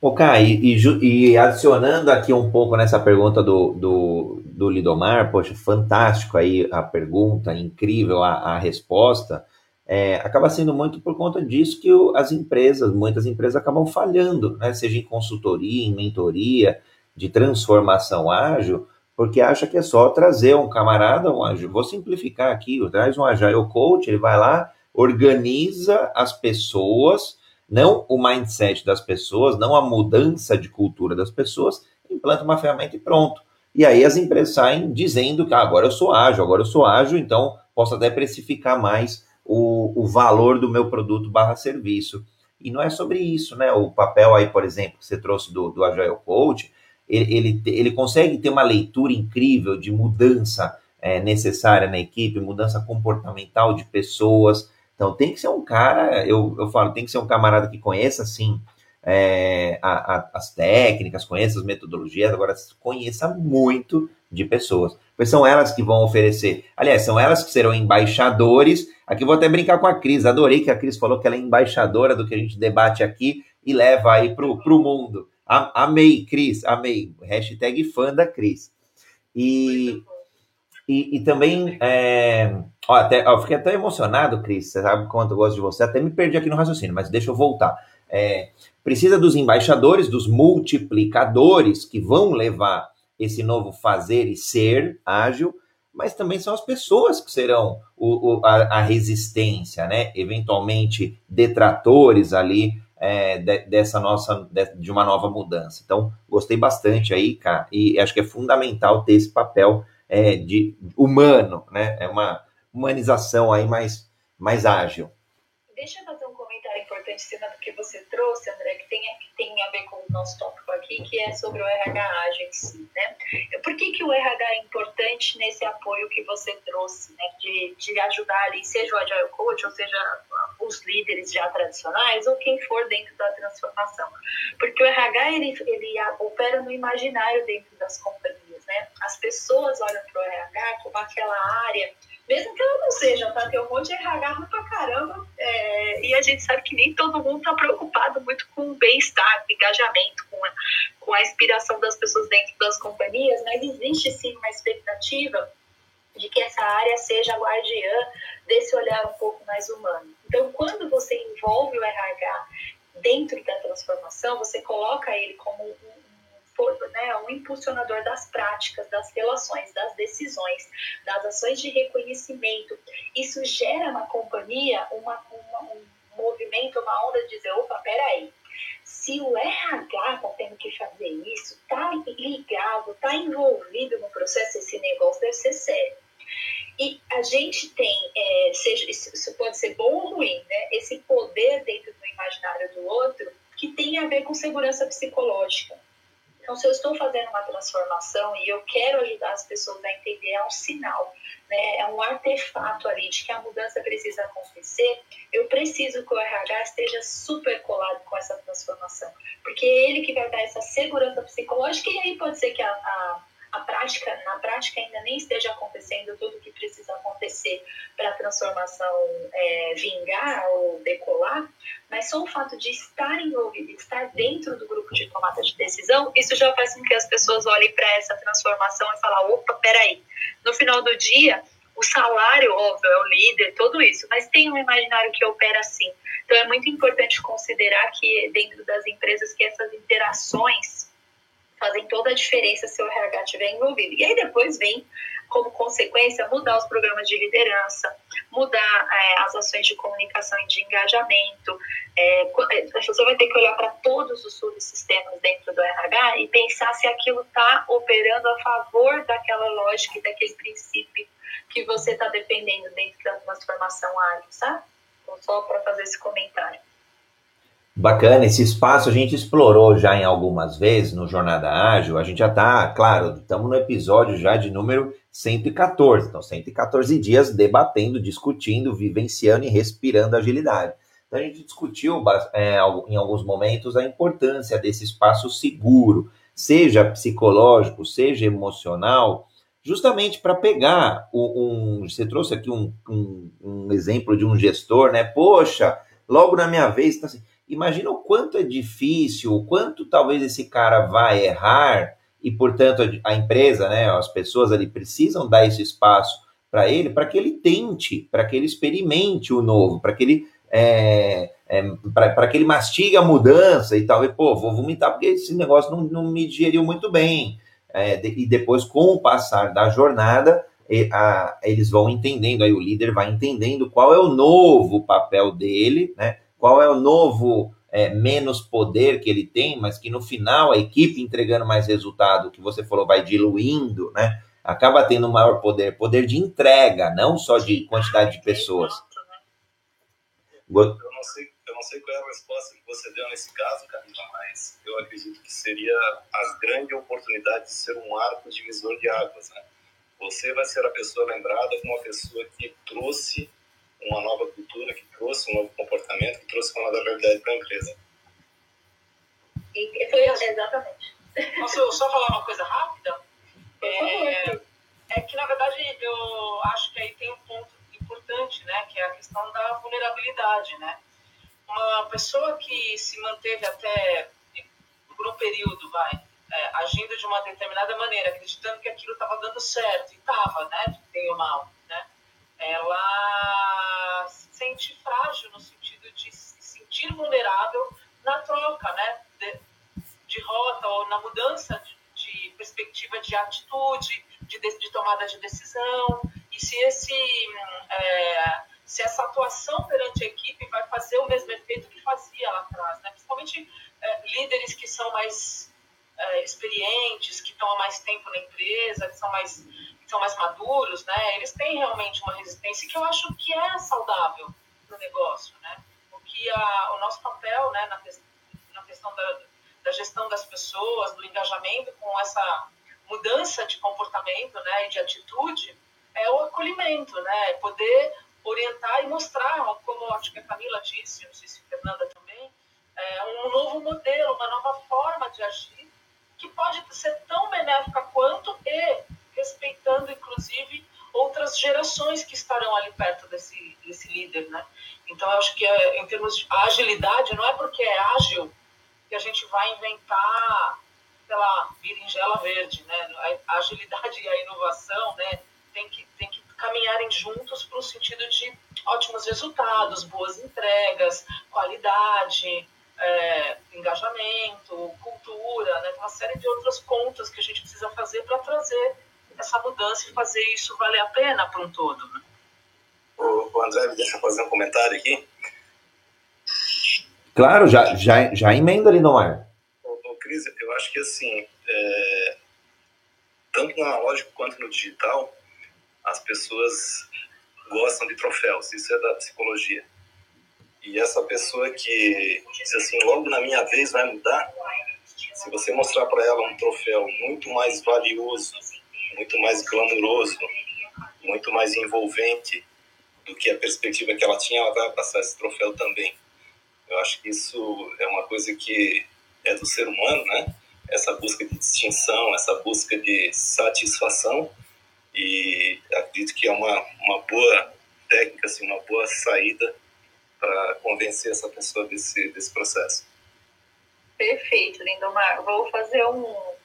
Ok, e, e, e, adicionando aqui um pouco nessa pergunta do, do, do, Lidomar, poxa, fantástico aí a pergunta, incrível a, a resposta, é, acaba sendo muito por conta disso que o, as empresas, muitas empresas acabam falhando, né, seja em consultoria, em mentoria, de transformação ágil, porque acha que é só trazer um camarada, um vou simplificar aqui, traz um Agile Coach, ele vai lá, organiza as pessoas, não o mindset das pessoas, não a mudança de cultura das pessoas, implanta uma ferramenta e pronto. E aí as empresas saem dizendo que ah, agora eu sou ágil, agora eu sou ágil, então posso até precificar mais o, o valor do meu produto barra serviço. E não é sobre isso, né? O papel aí, por exemplo, que você trouxe do, do Agile Coach, ele, ele, ele consegue ter uma leitura incrível de mudança é, necessária na equipe, mudança comportamental de pessoas, então tem que ser um cara, eu, eu falo, tem que ser um camarada que conheça assim é, a, a, as técnicas, conheça as metodologias, agora conheça muito de pessoas. Pois são elas que vão oferecer. Aliás, são elas que serão embaixadores. Aqui vou até brincar com a Cris. Adorei que a Cris falou que ela é embaixadora do que a gente debate aqui e leva aí pro, pro mundo. Amei, Cris, amei. Hashtag fã da Cris. E, e, e também, é, ó, até, ó, fiquei até emocionado, Cris, você sabe quanto eu gosto de você, até me perdi aqui no raciocínio, mas deixa eu voltar. É, precisa dos embaixadores, dos multiplicadores que vão levar esse novo fazer e ser ágil, mas também são as pessoas que serão o, o, a, a, resistência, né? Eventualmente detratores ali é, de, dessa nossa de, de, uma nova mudança. Então, gostei bastante aí, cara, e acho que é fundamental ter esse papel é, de humano, né? É uma humanização aí mais, mais ágil. Deixa eu cima do que você trouxe, André, que tem, que tem a ver com o nosso tópico aqui, que é sobre o RH em si, né? Por que, que o RH é importante nesse apoio que você trouxe, né? De, de ajudar ali, seja o Agile Coach, ou seja, os líderes já tradicionais, ou quem for dentro da transformação. Porque o RH, ele, ele opera no imaginário dentro das companhias né? As pessoas olham para o RH como aquela área, mesmo que ela não seja, tá? Tem um monte de RH ruim pra caramba, é, e a gente sabe que nem todo mundo está preocupado muito com o bem-estar, com o engajamento, com a, com a inspiração das pessoas dentro das companhias, mas existe sim uma expectativa de que essa área seja a guardiã desse olhar um pouco mais humano. Então, quando você envolve o RH dentro da transformação, você coloca ele como um né, um impulsionador das práticas, das relações, das decisões, das ações de reconhecimento. Isso gera na companhia uma, uma, um movimento, uma onda de dizer, opa, peraí, se o RH está tendo que fazer isso, está ligado, está envolvido no processo, esse negócio deve ser sério. E a gente tem, é, seja, isso pode ser bom ou ruim, né? Esse poder dentro do imaginário do outro que tem a ver com segurança psicológica. Então, se eu estou fazendo uma e eu quero ajudar as pessoas a entender, é um sinal, né? é um artefato ali de que a mudança precisa acontecer, eu preciso que o RH esteja super colado com essa transformação, porque é ele que vai dar essa segurança psicológica e aí pode ser que a, a a prática, na prática ainda nem esteja acontecendo tudo o que precisa acontecer para a transformação é, vingar ou decolar, mas só o fato de estar envolvido, estar dentro do grupo de tomada de decisão, isso já faz com que as pessoas olhem para essa transformação e falar, opa, peraí, no final do dia, o salário, óbvio, é o líder, tudo isso, mas tem um imaginário que opera assim. Então é muito importante considerar que dentro das empresas que essas interações fazem toda a diferença se o RH estiver envolvido. E aí depois vem, como consequência, mudar os programas de liderança, mudar é, as ações de comunicação e de engajamento. É, é a pessoa vai ter que olhar para todos os subsistemas dentro do RH e pensar se aquilo está operando a favor daquela lógica e daquele princípio que você está defendendo dentro da transformação ágil, sabe? Então, só para fazer esse comentário. Bacana, esse espaço a gente explorou já em algumas vezes no Jornada Ágil. A gente já está, claro, estamos no episódio já de número 114. Então, 114 dias debatendo, discutindo, vivenciando e respirando agilidade. Então, a gente discutiu é, em alguns momentos a importância desse espaço seguro, seja psicológico, seja emocional, justamente para pegar um, um, Você trouxe aqui um, um, um exemplo de um gestor, né? Poxa, logo na minha vez, tá assim Imagina o quanto é difícil, o quanto talvez esse cara vai errar e, portanto, a empresa, né, as pessoas ali precisam dar esse espaço para ele, para que ele tente, para que ele experimente o novo, para que ele é, é, para que ele mastigue a mudança e tal. Pô, vou vomitar porque esse negócio não, não me digeriu muito bem. É, de, e depois, com o passar da jornada, e, a, eles vão entendendo, aí o líder vai entendendo qual é o novo papel dele, né? Qual é o novo é, menos poder que ele tem, mas que no final a equipe entregando mais resultado, que você falou, vai diluindo, né? Acaba tendo maior poder, poder de entrega, não só de quantidade de pessoas. Eu não sei, eu não sei qual é a resposta que você deu nesse caso, Camila, mas eu acredito que seria a grande oportunidade de ser um arco divisor de águas, né? Você vai ser a pessoa lembrada como uma pessoa que trouxe uma nova cultura, que trouxe um novo comportamento, que trouxe uma nova realidade para a empresa. E foi exatamente. Posso só falar uma coisa rápida? É, é, que, na verdade, eu acho que aí tem um ponto importante, né, que é a questão da vulnerabilidade, né? Uma pessoa que se manteve até por um período, vai, é, agindo de uma determinada maneira, acreditando que aquilo estava dando certo, e estava, né, bem ou mal? Ela se sente frágil no sentido de se sentir vulnerável na troca, né? De, de rota ou na mudança de, de perspectiva de atitude, de, de, tomada de decisão. E se, esse, é, se essa atuação perante a equipe vai fazer o mesmo efeito que fazia lá atrás, né? Principalmente é, líderes que são mais é, experientes, que estão há mais tempo na empresa, que são mais são mais maduros, né, eles têm realmente uma resistência que eu acho que é saudável no negócio, né? Porque a, o nosso papel, né, na, na questão da, da, gestão das pessoas, do engajamento com essa mudança de comportamento, né, e de atitude, é o acolhimento, né, é poder orientar e mostrar, como acho que a Camila disse, não sei se a Fernanda também, é um novo modelo, uma nova forma de agir que pode ser tão benéfica quanto e respeitando, inclusive, outras gerações que estarão ali perto desse, desse líder, né? Então, eu acho que é, em termos de agilidade, não é porque é ágil que a gente vai inventar, lá, berinjela verde, né? A agilidade e a inovação, né? Tem que, tem que caminharem juntos para o sentido de ótimos resultados, boas entregas, qualidade, é, engajamento, cultura, né? uma série de outras contas que a gente precisa fazer para trazer essa mudança e fazer isso valer a pena para um todo. Né? O, o André, deixa eu fazer um comentário aqui. Claro, já, já, já emenda ali no ar. Ô, ô, Cris, eu acho que assim, é, tanto no analógico quanto no digital, as pessoas gostam de troféus, isso é da psicologia. E essa pessoa que diz assim, logo na minha vez vai mudar, se você mostrar para ela um troféu muito mais valioso, muito mais glamuroso, muito mais envolvente do que a perspectiva que ela tinha, ela vai abraçar esse troféu também. Eu acho que isso é uma coisa que é do ser humano, né? Essa busca de distinção, essa busca de satisfação e acredito que é uma, uma boa técnica, assim, uma boa saída para convencer essa pessoa desse, desse processo. Perfeito, Lindomar. Vou fazer um,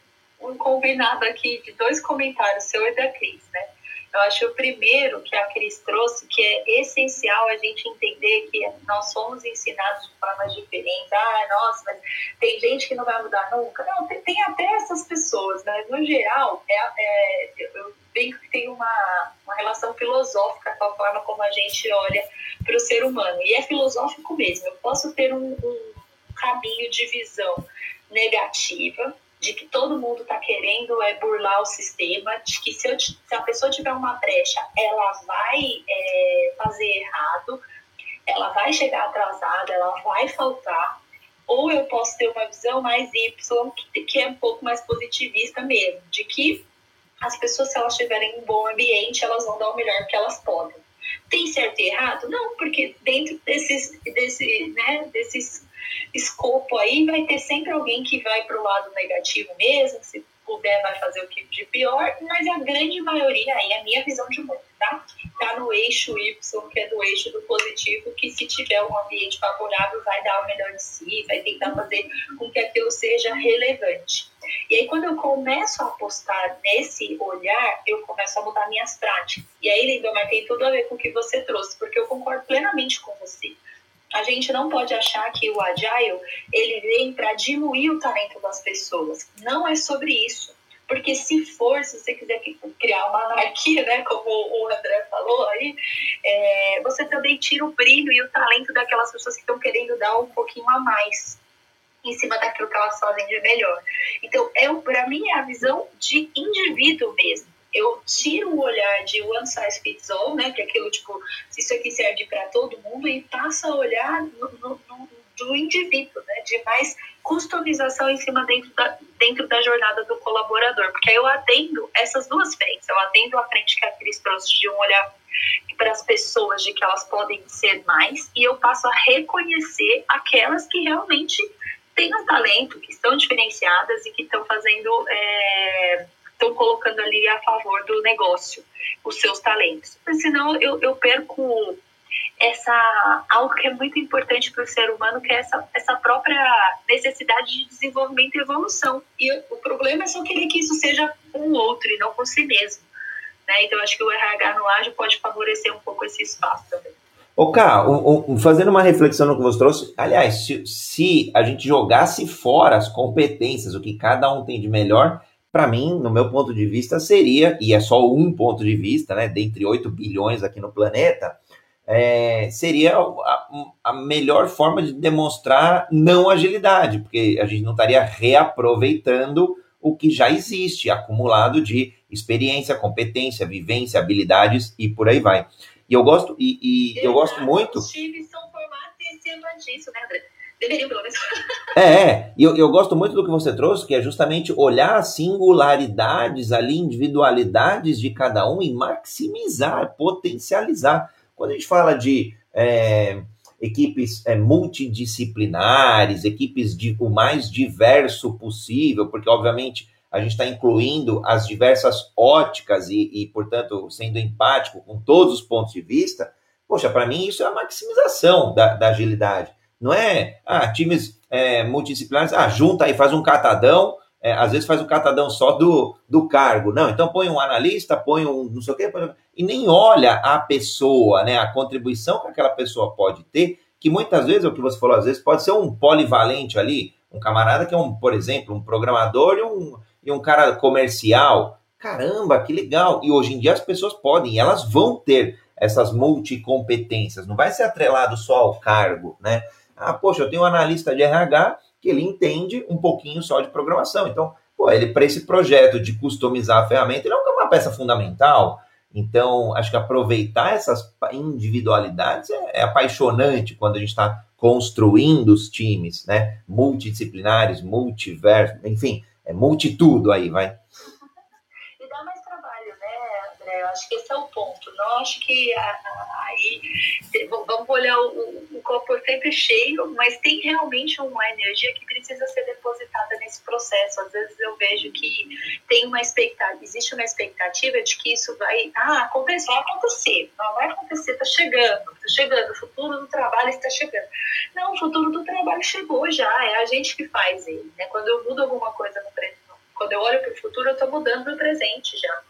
um combinado aqui de dois comentários, seu e da Cris, né? Eu acho o primeiro que a Cris trouxe, que é essencial a gente entender que nós somos ensinados de formas diferentes. Ah, nossa, mas tem gente que não vai mudar nunca. Não, tem, tem até essas pessoas, mas no geral, é, é, eu bem que tem uma, uma relação filosófica com a forma como a gente olha para o ser humano. E é filosófico mesmo. Eu posso ter um, um caminho de visão negativa, de que todo mundo está querendo é, burlar o sistema, de que se, eu, se, a pessoa tiver uma brecha, ela vai é, fazer errado, ela vai chegar atrasada, ela vai faltar. Ou eu posso ter uma visão mais Y, que, que é um pouco mais positivista mesmo, de que as pessoas, se elas tiverem um bom ambiente, elas vão dar o melhor que elas podem. Tem certo e errado? Não, porque dentro desses, desse, né, desses escopo aí vai ter sempre alguém que vai para o lado negativo mesmo, se puder vai fazer o que de pior, mas a grande maioria, aí a minha visão de mundo, tá? Tá no eixo Y, que é do eixo do positivo, que se tiver um ambiente favorável vai dar o melhor de si, vai tentar fazer com que aquilo seja relevante. E aí quando eu começo a apostar nesse olhar, eu começo a mudar minhas práticas. E aí, Lindomar, tem tudo a ver com o que você trouxe, porque eu concordo plenamente com você a gente não pode achar que o agile ele vem para diluir o talento das pessoas. Não é sobre isso. Porque se for, se você quiser criar uma anarquia, né, como o André falou aí, é, você também tira o brilho e o talento daquelas pessoas que estão querendo dar um pouquinho a mais em cima daquilo que elas fazem de melhor. Então, é, para mim, é a visão de indivíduo mesmo eu tiro o olhar de one size fits all, né, que é aquilo tipo, isso aqui serve para todo mundo, e passo a olhar no, no, no, do indivíduo, né, de mais customização em cima dentro da, dentro da jornada do colaborador, porque aí eu atendo essas duas frentes, eu atendo a frente que a Cris trouxe de um olhar para as pessoas de que elas podem ser mais, e eu passo a reconhecer aquelas que realmente têm um talento, que estão diferenciadas e que estão fazendo é, estão colocando ali a favor do negócio os seus talentos. Senão eu, eu perco essa algo que é muito importante para o ser humano, que é essa, essa própria necessidade de desenvolvimento e evolução. E o problema é só querer que isso seja com o outro e não com si mesmo. Né? Então, acho que o RH no ágil pode favorecer um pouco esse espaço também. Ô, Cá, fazendo uma reflexão no que você trouxe, aliás, se, se a gente jogasse fora as competências, o que cada um tem de melhor, para mim, no meu ponto de vista, seria, e é só um ponto de vista, né, dentre 8 bilhões aqui no planeta, é, seria a, a, melhor forma de demonstrar não agilidade, porque a gente não estaria reaproveitando o que já existe, acumulado de experiência, competência, vivência, habilidades e por aí vai. E eu gosto, e, e eu gosto muito. Os times são formados em cima disso, né, André? Deveriam, pelo menos. É, é. E eu, eu gosto muito do que você trouxe, que é justamente olhar as singularidades ali, individualidades de cada um e maximizar, potencializar. Quando a gente fala de é, equipes é, multidisciplinares, equipes de, o mais diverso possível, porque obviamente a gente está incluindo as diversas óticas e, e, portanto, sendo empático com todos os pontos de vista, poxa, para mim isso é a maximização da, da agilidade. Não é, ah, times é, multidisciplinares, ah, junta aí, faz um catadão, é, às vezes faz um catadão só do, do cargo. Não, então põe um analista, põe um não sei o quê, e nem olha a pessoa, né, a contribuição que aquela pessoa pode ter, que muitas vezes, é o que você falou, às vezes pode ser um polivalente ali, um camarada que é um, por exemplo, um programador e um, e um cara comercial. Caramba, que legal! E hoje em dia as pessoas podem, elas vão ter essas multicompetências, não vai ser atrelado só ao cargo, né? Ah, poxa, eu tenho um analista de RH que ele entende um pouquinho só de programação. Então, pô, ele para esse projeto de customizar a ferramenta, ele é uma peça fundamental. Então, acho que aproveitar essas individualidades é, é apaixonante quando a gente está construindo os times, né? Multidisciplinares, multiverso, enfim, é multitudo aí, vai. E dá mais trabalho, né, André? Eu acho que esse é o ponto. Não acho que aí vamos olhar o, o, copo sempre cheio, mas tem realmente uma energia que precisa ser depositada nesse processo. Às vezes eu vejo que tem uma expectativa, existe uma expectativa de que isso vai, ah, acontecer, vai acontecer, não vai acontecer, está chegando, está chegando, o futuro do trabalho está chegando. Não, o futuro do trabalho chegou já, é a gente que faz ele. Né? Quando eu mudo alguma coisa no presente, quando eu olho para o futuro, eu estou mudando no presente já.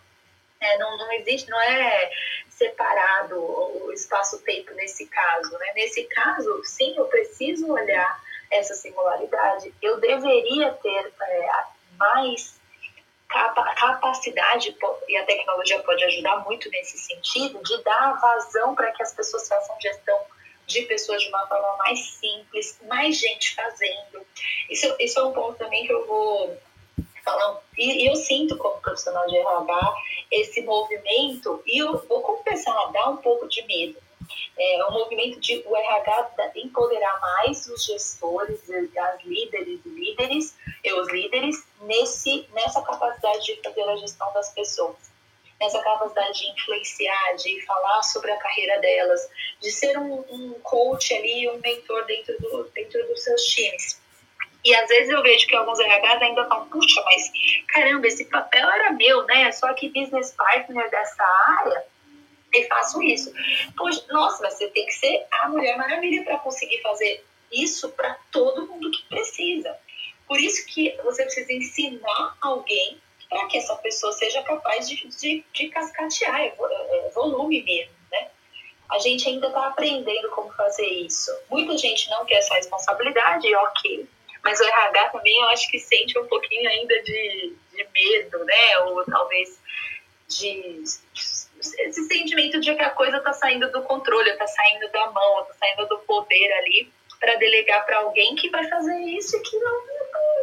É, não, não existe, não é separado o espaço-tempo nesse caso. Né? Nesse caso, sim, eu preciso olhar essa singularidade. Eu deveria ter é, mais capacidade, e a tecnologia pode ajudar muito nesse sentido, de dar vazão para que as pessoas façam gestão de pessoas de uma forma mais simples, mais gente fazendo. Isso, isso é um ponto também que eu vou falar. E eu sinto como profissional de RH esse movimento, e eu vou confessar, dá um pouco de medo. É um movimento de o RH empoderar mais os gestores, as líderes líderes, e os líderes, nesse, nessa capacidade de fazer a gestão das pessoas nessa capacidade de influenciar, de falar sobre a carreira delas, de ser um, um coach ali, um mentor dentro, do, dentro dos seus times. E às vezes eu vejo que alguns RHs ainda falam, puxa, mas caramba, esse papel era meu, né? Só que business partner dessa área e faço isso. Poxa, nossa, mas você tem que ser a Mulher Maravilha para conseguir fazer isso para todo mundo que precisa. Por isso que você precisa ensinar alguém para que essa pessoa seja capaz de, de, de cascatear, é, é volume mesmo, né? A gente ainda está aprendendo como fazer isso. Muita gente não quer essa responsabilidade, ok. Mas o RH também eu acho que sente um pouquinho ainda de, de medo, né? Ou talvez de esse sentimento de que a coisa está saindo do controle, está saindo da mão, está saindo do poder ali para delegar para alguém que vai fazer isso que não,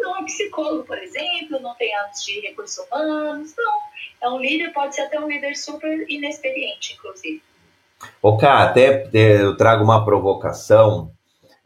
não é psicólogo, por exemplo, não tem anos de recursos humanos, não. É um líder, pode ser até um líder super inexperiente, inclusive. Ok, até eu trago uma provocação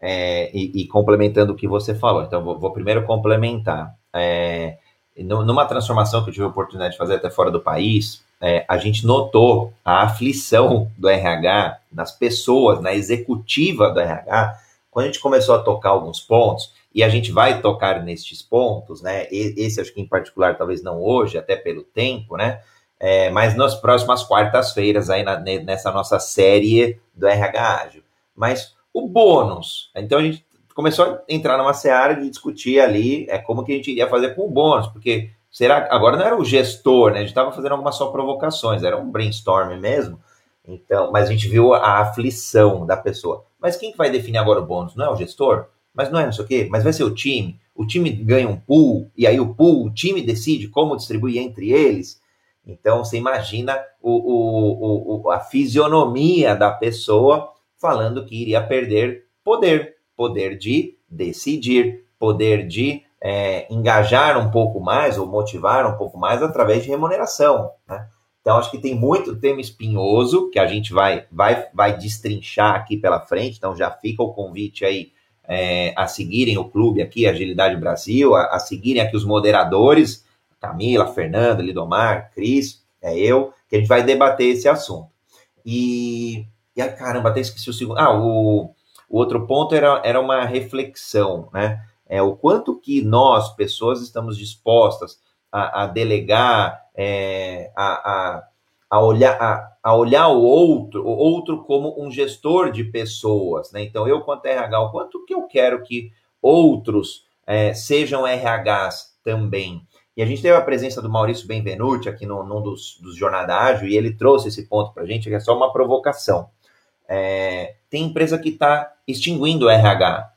é, e, e, complementando o que você falou. Então, vou, vou primeiro complementar. É, numa transformação que eu tive a oportunidade de fazer até fora do país, é, a gente notou a aflição do RH nas pessoas, na executiva do RH, quando a gente começou a tocar alguns pontos, e a gente vai tocar nestes pontos, né? Esse acho que em particular, talvez não hoje, até pelo tempo, né? É, mas nas próximas quartas-feiras, aí na, nessa nossa série do RH Ágil. Mas o bônus. Então a gente começou a entrar numa seara de discutir ali é, como que a gente iria fazer com o bônus, porque será agora não era o gestor, né? A gente estava fazendo algumas só provocações, era um brainstorm mesmo. Então, mas a gente viu a aflição da pessoa. Mas quem que vai definir agora o bônus? Não é o gestor? Mas não é não sei o quê? Mas vai ser o time? O time ganha um pool, e aí o pool, o time decide como distribuir entre eles. Então, você imagina o, o, o, a fisionomia da pessoa falando que iria perder poder, poder de decidir, poder de é, engajar um pouco mais ou motivar um pouco mais através de remuneração. Né? Então, acho que tem muito tema espinhoso que a gente vai, vai, vai destrinchar aqui pela frente. Então, já fica o convite aí é, a seguirem o clube aqui, Agilidade Brasil, a, a seguirem aqui os moderadores, Camila, Fernanda, Lidomar, Cris, é eu, que a gente vai debater esse assunto. E e aí, caramba, até esqueci o segundo. Ah, o, o outro ponto era, era uma reflexão, né? É o quanto que nós, pessoas, estamos dispostas a, a delegar, é, a, a, a, olhar, a, a olhar o outro, o outro como um gestor de pessoas, né? Então, eu, quanto RH, o quanto que eu quero que outros é, sejam RHs também. E a gente teve a presença do Maurício Benvenuti aqui no, num dos, dos Jornada Ágil, e ele trouxe esse ponto para a gente, que é só uma provocação. É, tem empresa que está extinguindo o RH,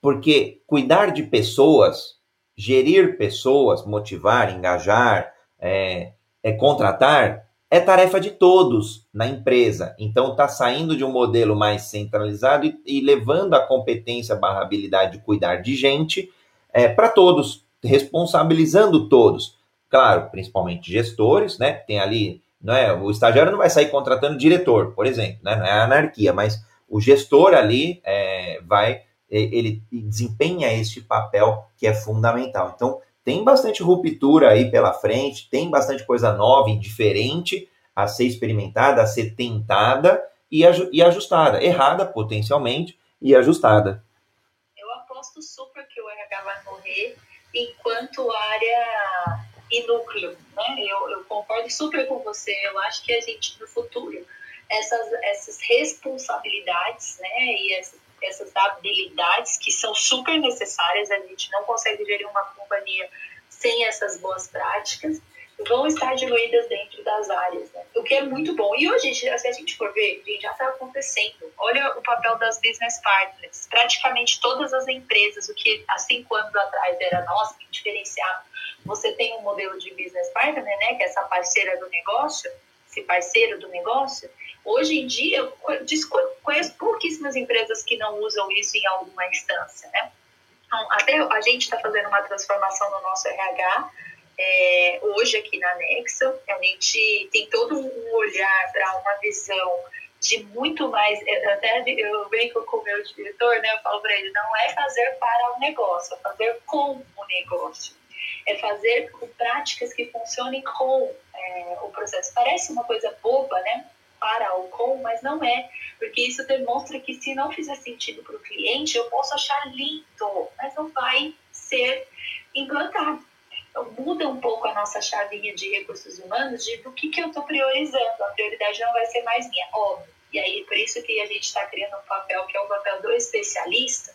porque cuidar de pessoas, gerir pessoas, motivar, engajar, é, é contratar, é tarefa de todos na empresa. Então, está saindo de um modelo mais centralizado e, e levando a competência barra habilidade de cuidar de gente é, para todos, responsabilizando todos. Claro, principalmente gestores, né? Tem ali, não é? O estagiário não vai sair contratando diretor, por exemplo, né? Não é anarquia, mas o gestor ali é, vai, ele desempenha este papel que é fundamental. Então, tem bastante ruptura aí pela frente, tem bastante coisa nova e diferente a ser experimentada, a ser tentada e, e ajustada. Errada, potencialmente, e ajustada. Eu aposto super que o RH vai morrer enquanto área e núcleo, né? Eu, eu concordo super com você. Eu acho que a gente, no futuro, essas, essas responsabilidades, né? E essas essas habilidades que são super necessárias, a gente não consegue gerir uma companhia sem essas boas práticas, vão estar diluídas dentro das áreas, né? o que é muito bom. E hoje, se a gente for ver, já está acontecendo. Olha o papel das business partners. Praticamente todas as empresas, o que há cinco anos atrás era nosso, que diferenciava, você tem um modelo de business partner, né, que é essa parceira do negócio, esse parceiro do negócio, Hoje em dia, eu conheço pouquíssimas empresas que não usam isso em alguma instância, né? Então, até a gente está fazendo uma transformação no nosso RH, é, hoje aqui na Nexa, a gente tem todo um olhar para uma visão de muito mais, até eu brinco com o meu diretor, né, eu falo para ele, não é fazer para o negócio, é fazer com o negócio, é fazer com práticas que funcionem com é, o processo. Parece uma coisa boba, né, para ou com, mas não é, porque isso demonstra que se não fizer sentido para o cliente, eu posso achar lindo, mas não vai ser implantado. Então, muda um pouco a nossa chavinha de recursos humanos de do que, que eu estou priorizando. A prioridade não vai ser mais minha, óbvio. E aí, por isso que a gente está criando um papel que é o papel do especialista,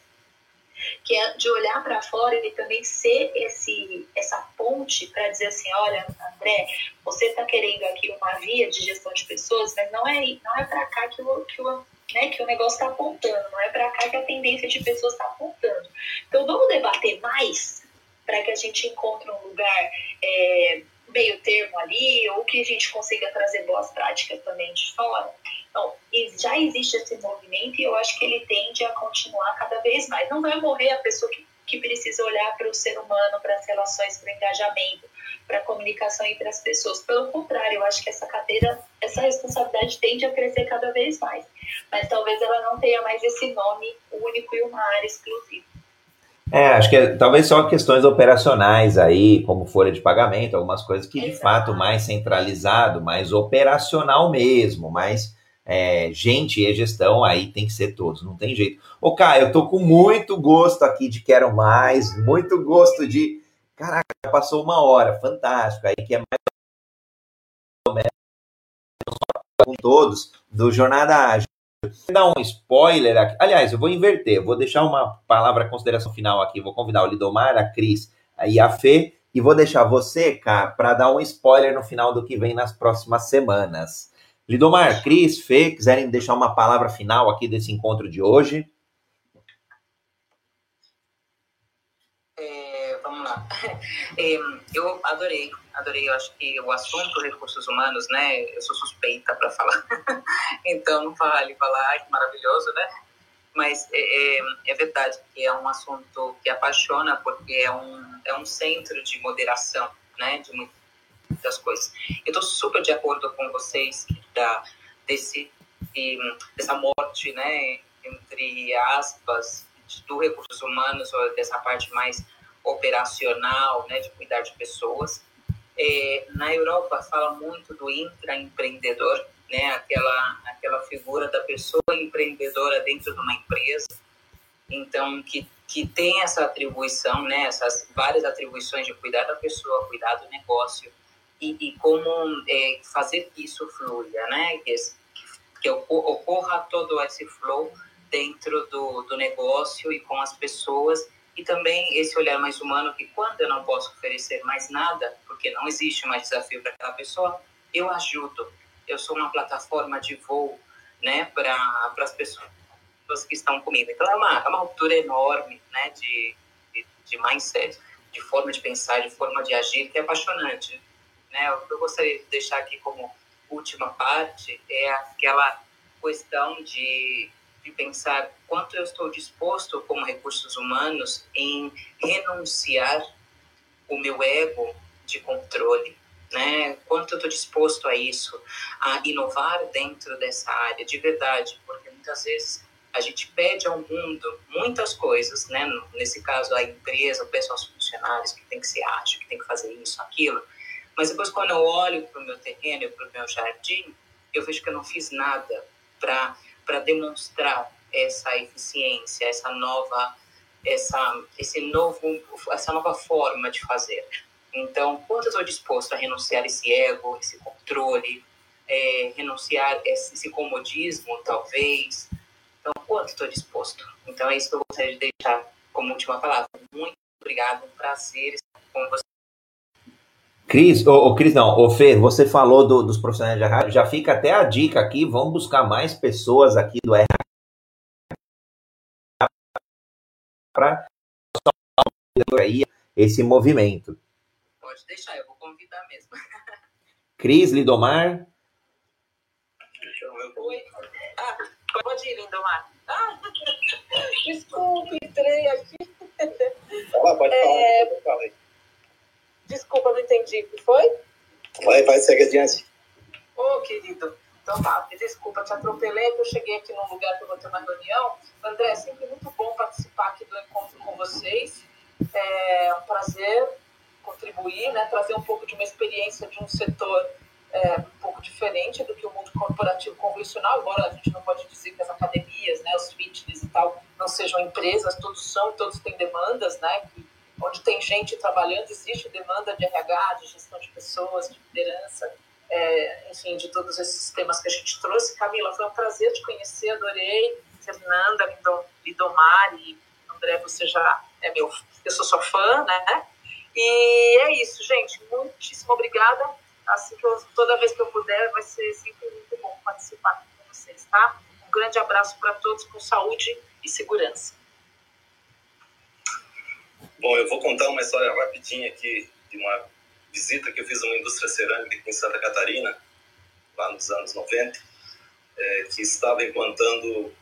que é de olhar para fora e também ser esse, essa ponte para dizer assim, olha, André, você está querendo aqui uma via de gestão de pessoas, mas não é, não é para cá que o, que o, né, que o negócio está apontando, não é para cá que a tendência de pessoas está apontando. Então vamos debater mais para que a gente encontre um lugar é, meio termo ali, ou que a gente consiga trazer boas práticas também de fora. Então, já existe esse movimento e eu acho que ele tende a continuar cada vez mais. Não vai morrer a pessoa que, que precisa olhar para o ser humano, para as relações, para o engajamento, para a comunicação entre as pessoas. Pelo contrário, eu acho que essa cadeira, essa responsabilidade tende a crescer cada vez mais. Mas talvez ela não tenha mais esse nome único e uma área exclusiva. É, acho que é, talvez só questões operacionais aí, como folha de pagamento, algumas coisas que de Exato. fato mais centralizado, mais operacional mesmo, mais é, gente e gestão aí tem que ser todos, não tem jeito. Ô, Caio, eu tô com muito gosto aqui de Quero Mais, muito gosto de. Caraca, passou uma hora, fantástico. Aí que é mais com todos do Jornada Ágil. Dar um spoiler aqui. Aliás, eu vou inverter, vou deixar uma palavra consideração final aqui. Vou convidar o Lidomar, a Cris e a Fê, e vou deixar você, cara, para dar um spoiler no final do que vem nas próximas semanas. Lidomar, Cris, Fê, quiserem deixar uma palavra final aqui desse encontro de hoje? É, eu adorei, adorei. Eu acho que o assunto recursos humanos, né? Eu sou suspeita para falar, então vale falar, que maravilhoso, né? Mas é, é, verdade que é um assunto que apaixona, porque é um, é um centro de moderação, né? De muito das coisas. Eu estou super de acordo com vocês da desse dessa morte, né, entre aspas, do recursos humanos ou dessa parte mais operacional, né, de cuidar de pessoas. É, na Europa fala muito do intraempreendedor, né, aquela aquela figura da pessoa empreendedora dentro de uma empresa. Então que que tem essa atribuição, né, essas várias atribuições de cuidar da pessoa, cuidar do negócio, e, e como é, fazer que isso flua, né? Que, que ocorra todo esse flow dentro do, do negócio e com as pessoas e também esse olhar mais humano que quando eu não posso oferecer mais nada, porque não existe mais desafio para aquela pessoa, eu ajudo. Eu sou uma plataforma de voo, né, para as pessoas que estão comigo. Então é uma, é uma ruptura enorme, né, de, de, de mindset, de forma de pensar, de forma de agir, que é apaixonante né? O que eu gostaria de deixar aqui como última parte é aquela questão de, de pensar quanto eu estou disposto, como recursos humanos, em renunciar o meu ego de controle, né? Quanto eu estou disposto a isso, a inovar dentro dessa área de verdade, porque muitas vezes a gente pede ao mundo muitas coisas, né? Nesse caso a empresa, o pessoal, os funcionários que tem que ser ágil, que tem que fazer isso, aquilo. Mas depois quando eu olho para o meu terreno, para o meu jardim, eu vejo que eu não fiz nada para para demonstrar essa eficiência, essa nova essa esse novo essa nova forma de fazer. Então, quanto eu estou disposto a renunciar esse ego, esse controle, é, renunciar esse, esse comodismo, talvez. Então, quanto estou disposto? Então, é isso que eu gostaria de deixar como última palavra. Muito obrigado, um prazer estar com você. Cris, ô, ô Cris, não, ô Fê, você falou do, dos profissionais de rádio, já fica até a dica aqui, vamos buscar mais pessoas aqui do RH para esse movimento. Pode deixar, eu vou convidar mesmo. Cris, Lidomar. Oi. Ah, pode ir, Lindomar. Ah, desculpe, entrei aqui. Fala, pode É, falar. Desculpa, não entendi o que foi. Vai, vai, segue adiante. Ô, querido, então tá, desculpa, te atropelei, que eu cheguei aqui num lugar que eu vou ter uma reunião. André, é sempre muito bom participar aqui do encontro com vocês. É um prazer contribuir, né, trazer um pouco de uma experiência de um setor é, um pouco diferente do que o mundo corporativo convencional, embora a gente não pode dizer que as academias, né, os fitness e tal, não sejam empresas, todos são, todos têm demandas, né, que, onde tem gente trabalhando, existe demanda de RH, de gestão de pessoas, de liderança, é, enfim, de todos esses temas que a gente trouxe. Camila, foi um prazer te conhecer, adorei. Fernanda, e André, você já é meu, eu sou sua fã, né? E é isso, gente. Muitíssimo obrigada. Assim que eu, toda vez que eu puder, vai ser sempre muito bom participar com vocês, tá? Um grande abraço para todos, com saúde e segurança. Bom, eu vou contar uma história rapidinha aqui de uma visita que eu fiz a uma indústria cerâmica aqui em Santa Catarina, lá nos anos 90, é, que estava implantando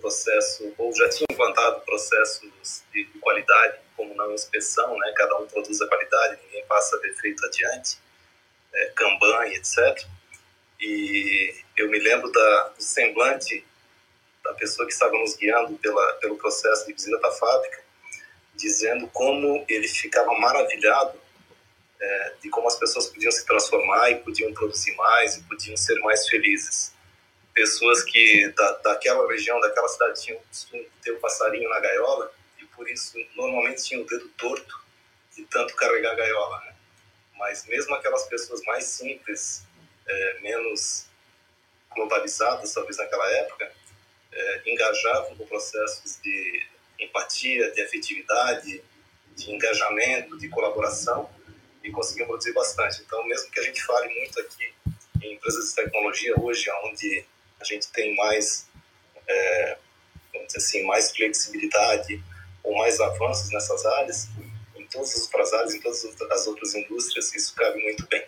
processo, ou já tinha implantado processos de, de qualidade, como não inspeção, né? cada um produz a qualidade, ninguém passa defeito adiante, é, Kanban etc. E eu me lembro da, do semblante da pessoa que estava nos guiando pela, pelo processo de visita da fábrica, dizendo como ele ficava maravilhado é, de como as pessoas podiam se transformar e podiam produzir mais e podiam ser mais felizes. Pessoas que da, daquela região, daquela cidade tinham costume de ter o um passarinho na gaiola e por isso normalmente tinham o dedo torto de tanto carregar a gaiola. Né? Mas mesmo aquelas pessoas mais simples, é, menos globalizadas, talvez naquela época, é, engajavam com processos de empatia, de afetividade, de engajamento, de colaboração e conseguiam produzir bastante. Então, mesmo que a gente fale muito aqui em empresas de tecnologia hoje, onde a gente tem mais, é, vamos dizer assim, mais flexibilidade ou mais avanços nessas áreas, em todas as outras áreas, em todas as outras indústrias, isso cabe muito bem.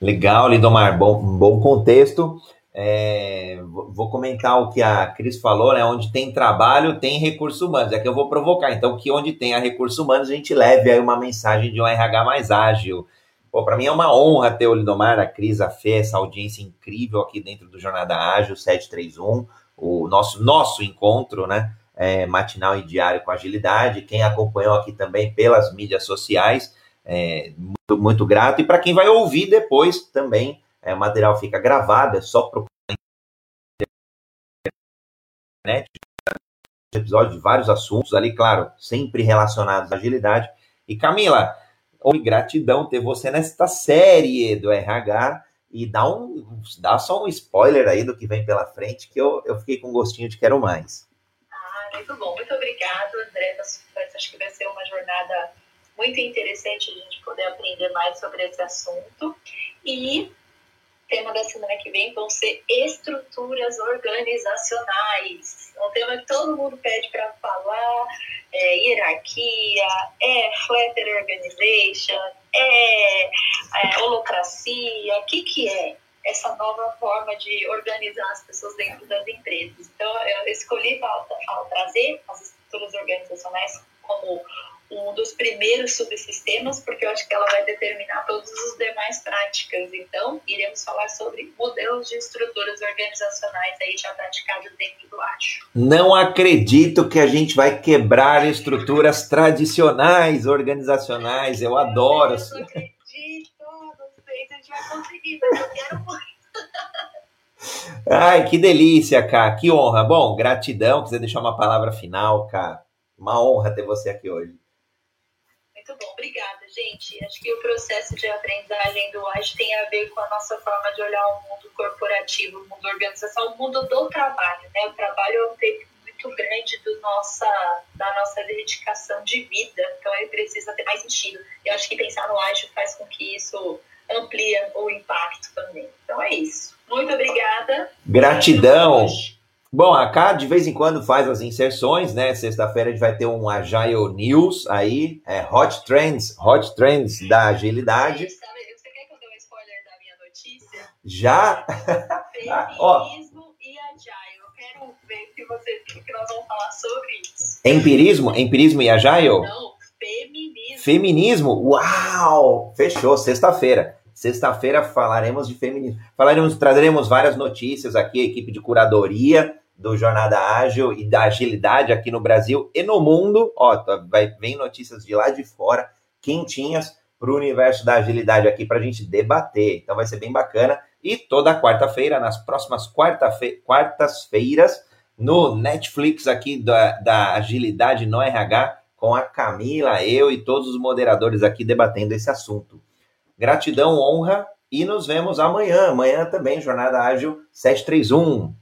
Legal, Lindomar, bom, bom contexto. É, vou comentar o que a Cris falou, né? Onde tem trabalho, tem recursos humanos. É que eu vou provocar. Então, que onde tem a recursos humanos, a gente leve aí uma mensagem de um RH mais ágil. Pô, para mim é uma honra ter o Lindomar, a Cris, a Fê, essa audiência incrível aqui dentro do Jornada Ágil 731, o nosso, nosso encontro, né? É, matinal e diário com agilidade. Quem acompanhou aqui também pelas mídias sociais, é, muito, muito grato. E para quem vai ouvir depois também é, o material fica gravado, é só procurar internet, episódio de vários assuntos ali, claro, sempre relacionados à agilidade. E Camila, gratidão ter você nesta série do RH e dá, um, dá só um spoiler aí do que vem pela frente, que eu, eu fiquei com gostinho de quero mais. Ah, muito bom, muito obrigado, André. Acho que vai ser uma jornada muito interessante a gente poder aprender mais sobre esse assunto. E tema da semana que vem vão ser estruturas organizacionais. Um tema que todo mundo pede para falar, é hierarquia, é flatter organization, é, é holocracia, o que que é? essa nova forma de organizar as pessoas dentro das empresas. Então, eu escolhi para trazer as estruturas organizacionais como um dos primeiros subsistemas, porque eu acho que ela vai determinar todas as demais práticas. Então, iremos falar sobre modelos de estruturas organizacionais aí já praticados dentro do ASHO. Não acredito que a gente vai quebrar estruturas tradicionais organizacionais. Eu adoro. Eu não acredito, não sei se a gente vai conseguir, mas eu quero muito. Ai, que delícia, Cá. Que honra. Bom, gratidão. Quiser deixar uma palavra final, Cá. Uma honra ter você aqui hoje. Bom, obrigada, gente. Acho que o processo de aprendizagem do AGE tem a ver com a nossa forma de olhar o mundo corporativo, o mundo organização, o mundo do trabalho. Né? O trabalho é um tempo muito grande do nossa, da nossa dedicação de vida, então ele precisa ter mais sentido. E acho que pensar no AGE faz com que isso amplia o impacto também. Então é isso. Muito obrigada. Gratidão. Bom, a Cá de vez em quando faz as inserções, né? Sexta-feira a gente vai ter um Agile News aí, é Hot Trends, Hot Trends da agilidade. Você quer que eu dê um spoiler da minha notícia? Já? Feminismo e Agile. Eu quero ver que, você, que nós vamos falar sobre isso. Empirismo? Empirismo e Agile? Não, feminismo. Feminismo? Uau! Fechou, sexta-feira. Sexta-feira falaremos de feminismo. Falaremos, traremos várias notícias aqui, a equipe de curadoria do Jornada Ágil e da agilidade aqui no Brasil e no mundo. Ó, tá, vai, vem notícias de lá de fora, quentinhas, para o universo da agilidade aqui para a gente debater. Então vai ser bem bacana. E toda quarta-feira, nas próximas quartas-feiras, no Netflix aqui da, da Agilidade no RH, com a Camila, eu e todos os moderadores aqui debatendo esse assunto. Gratidão, honra e nos vemos amanhã. Amanhã também, Jornada Ágil 731.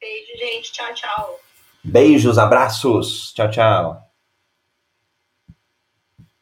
Beijo, gente. Tchau, tchau. Beijos, abraços. Tchau, tchau.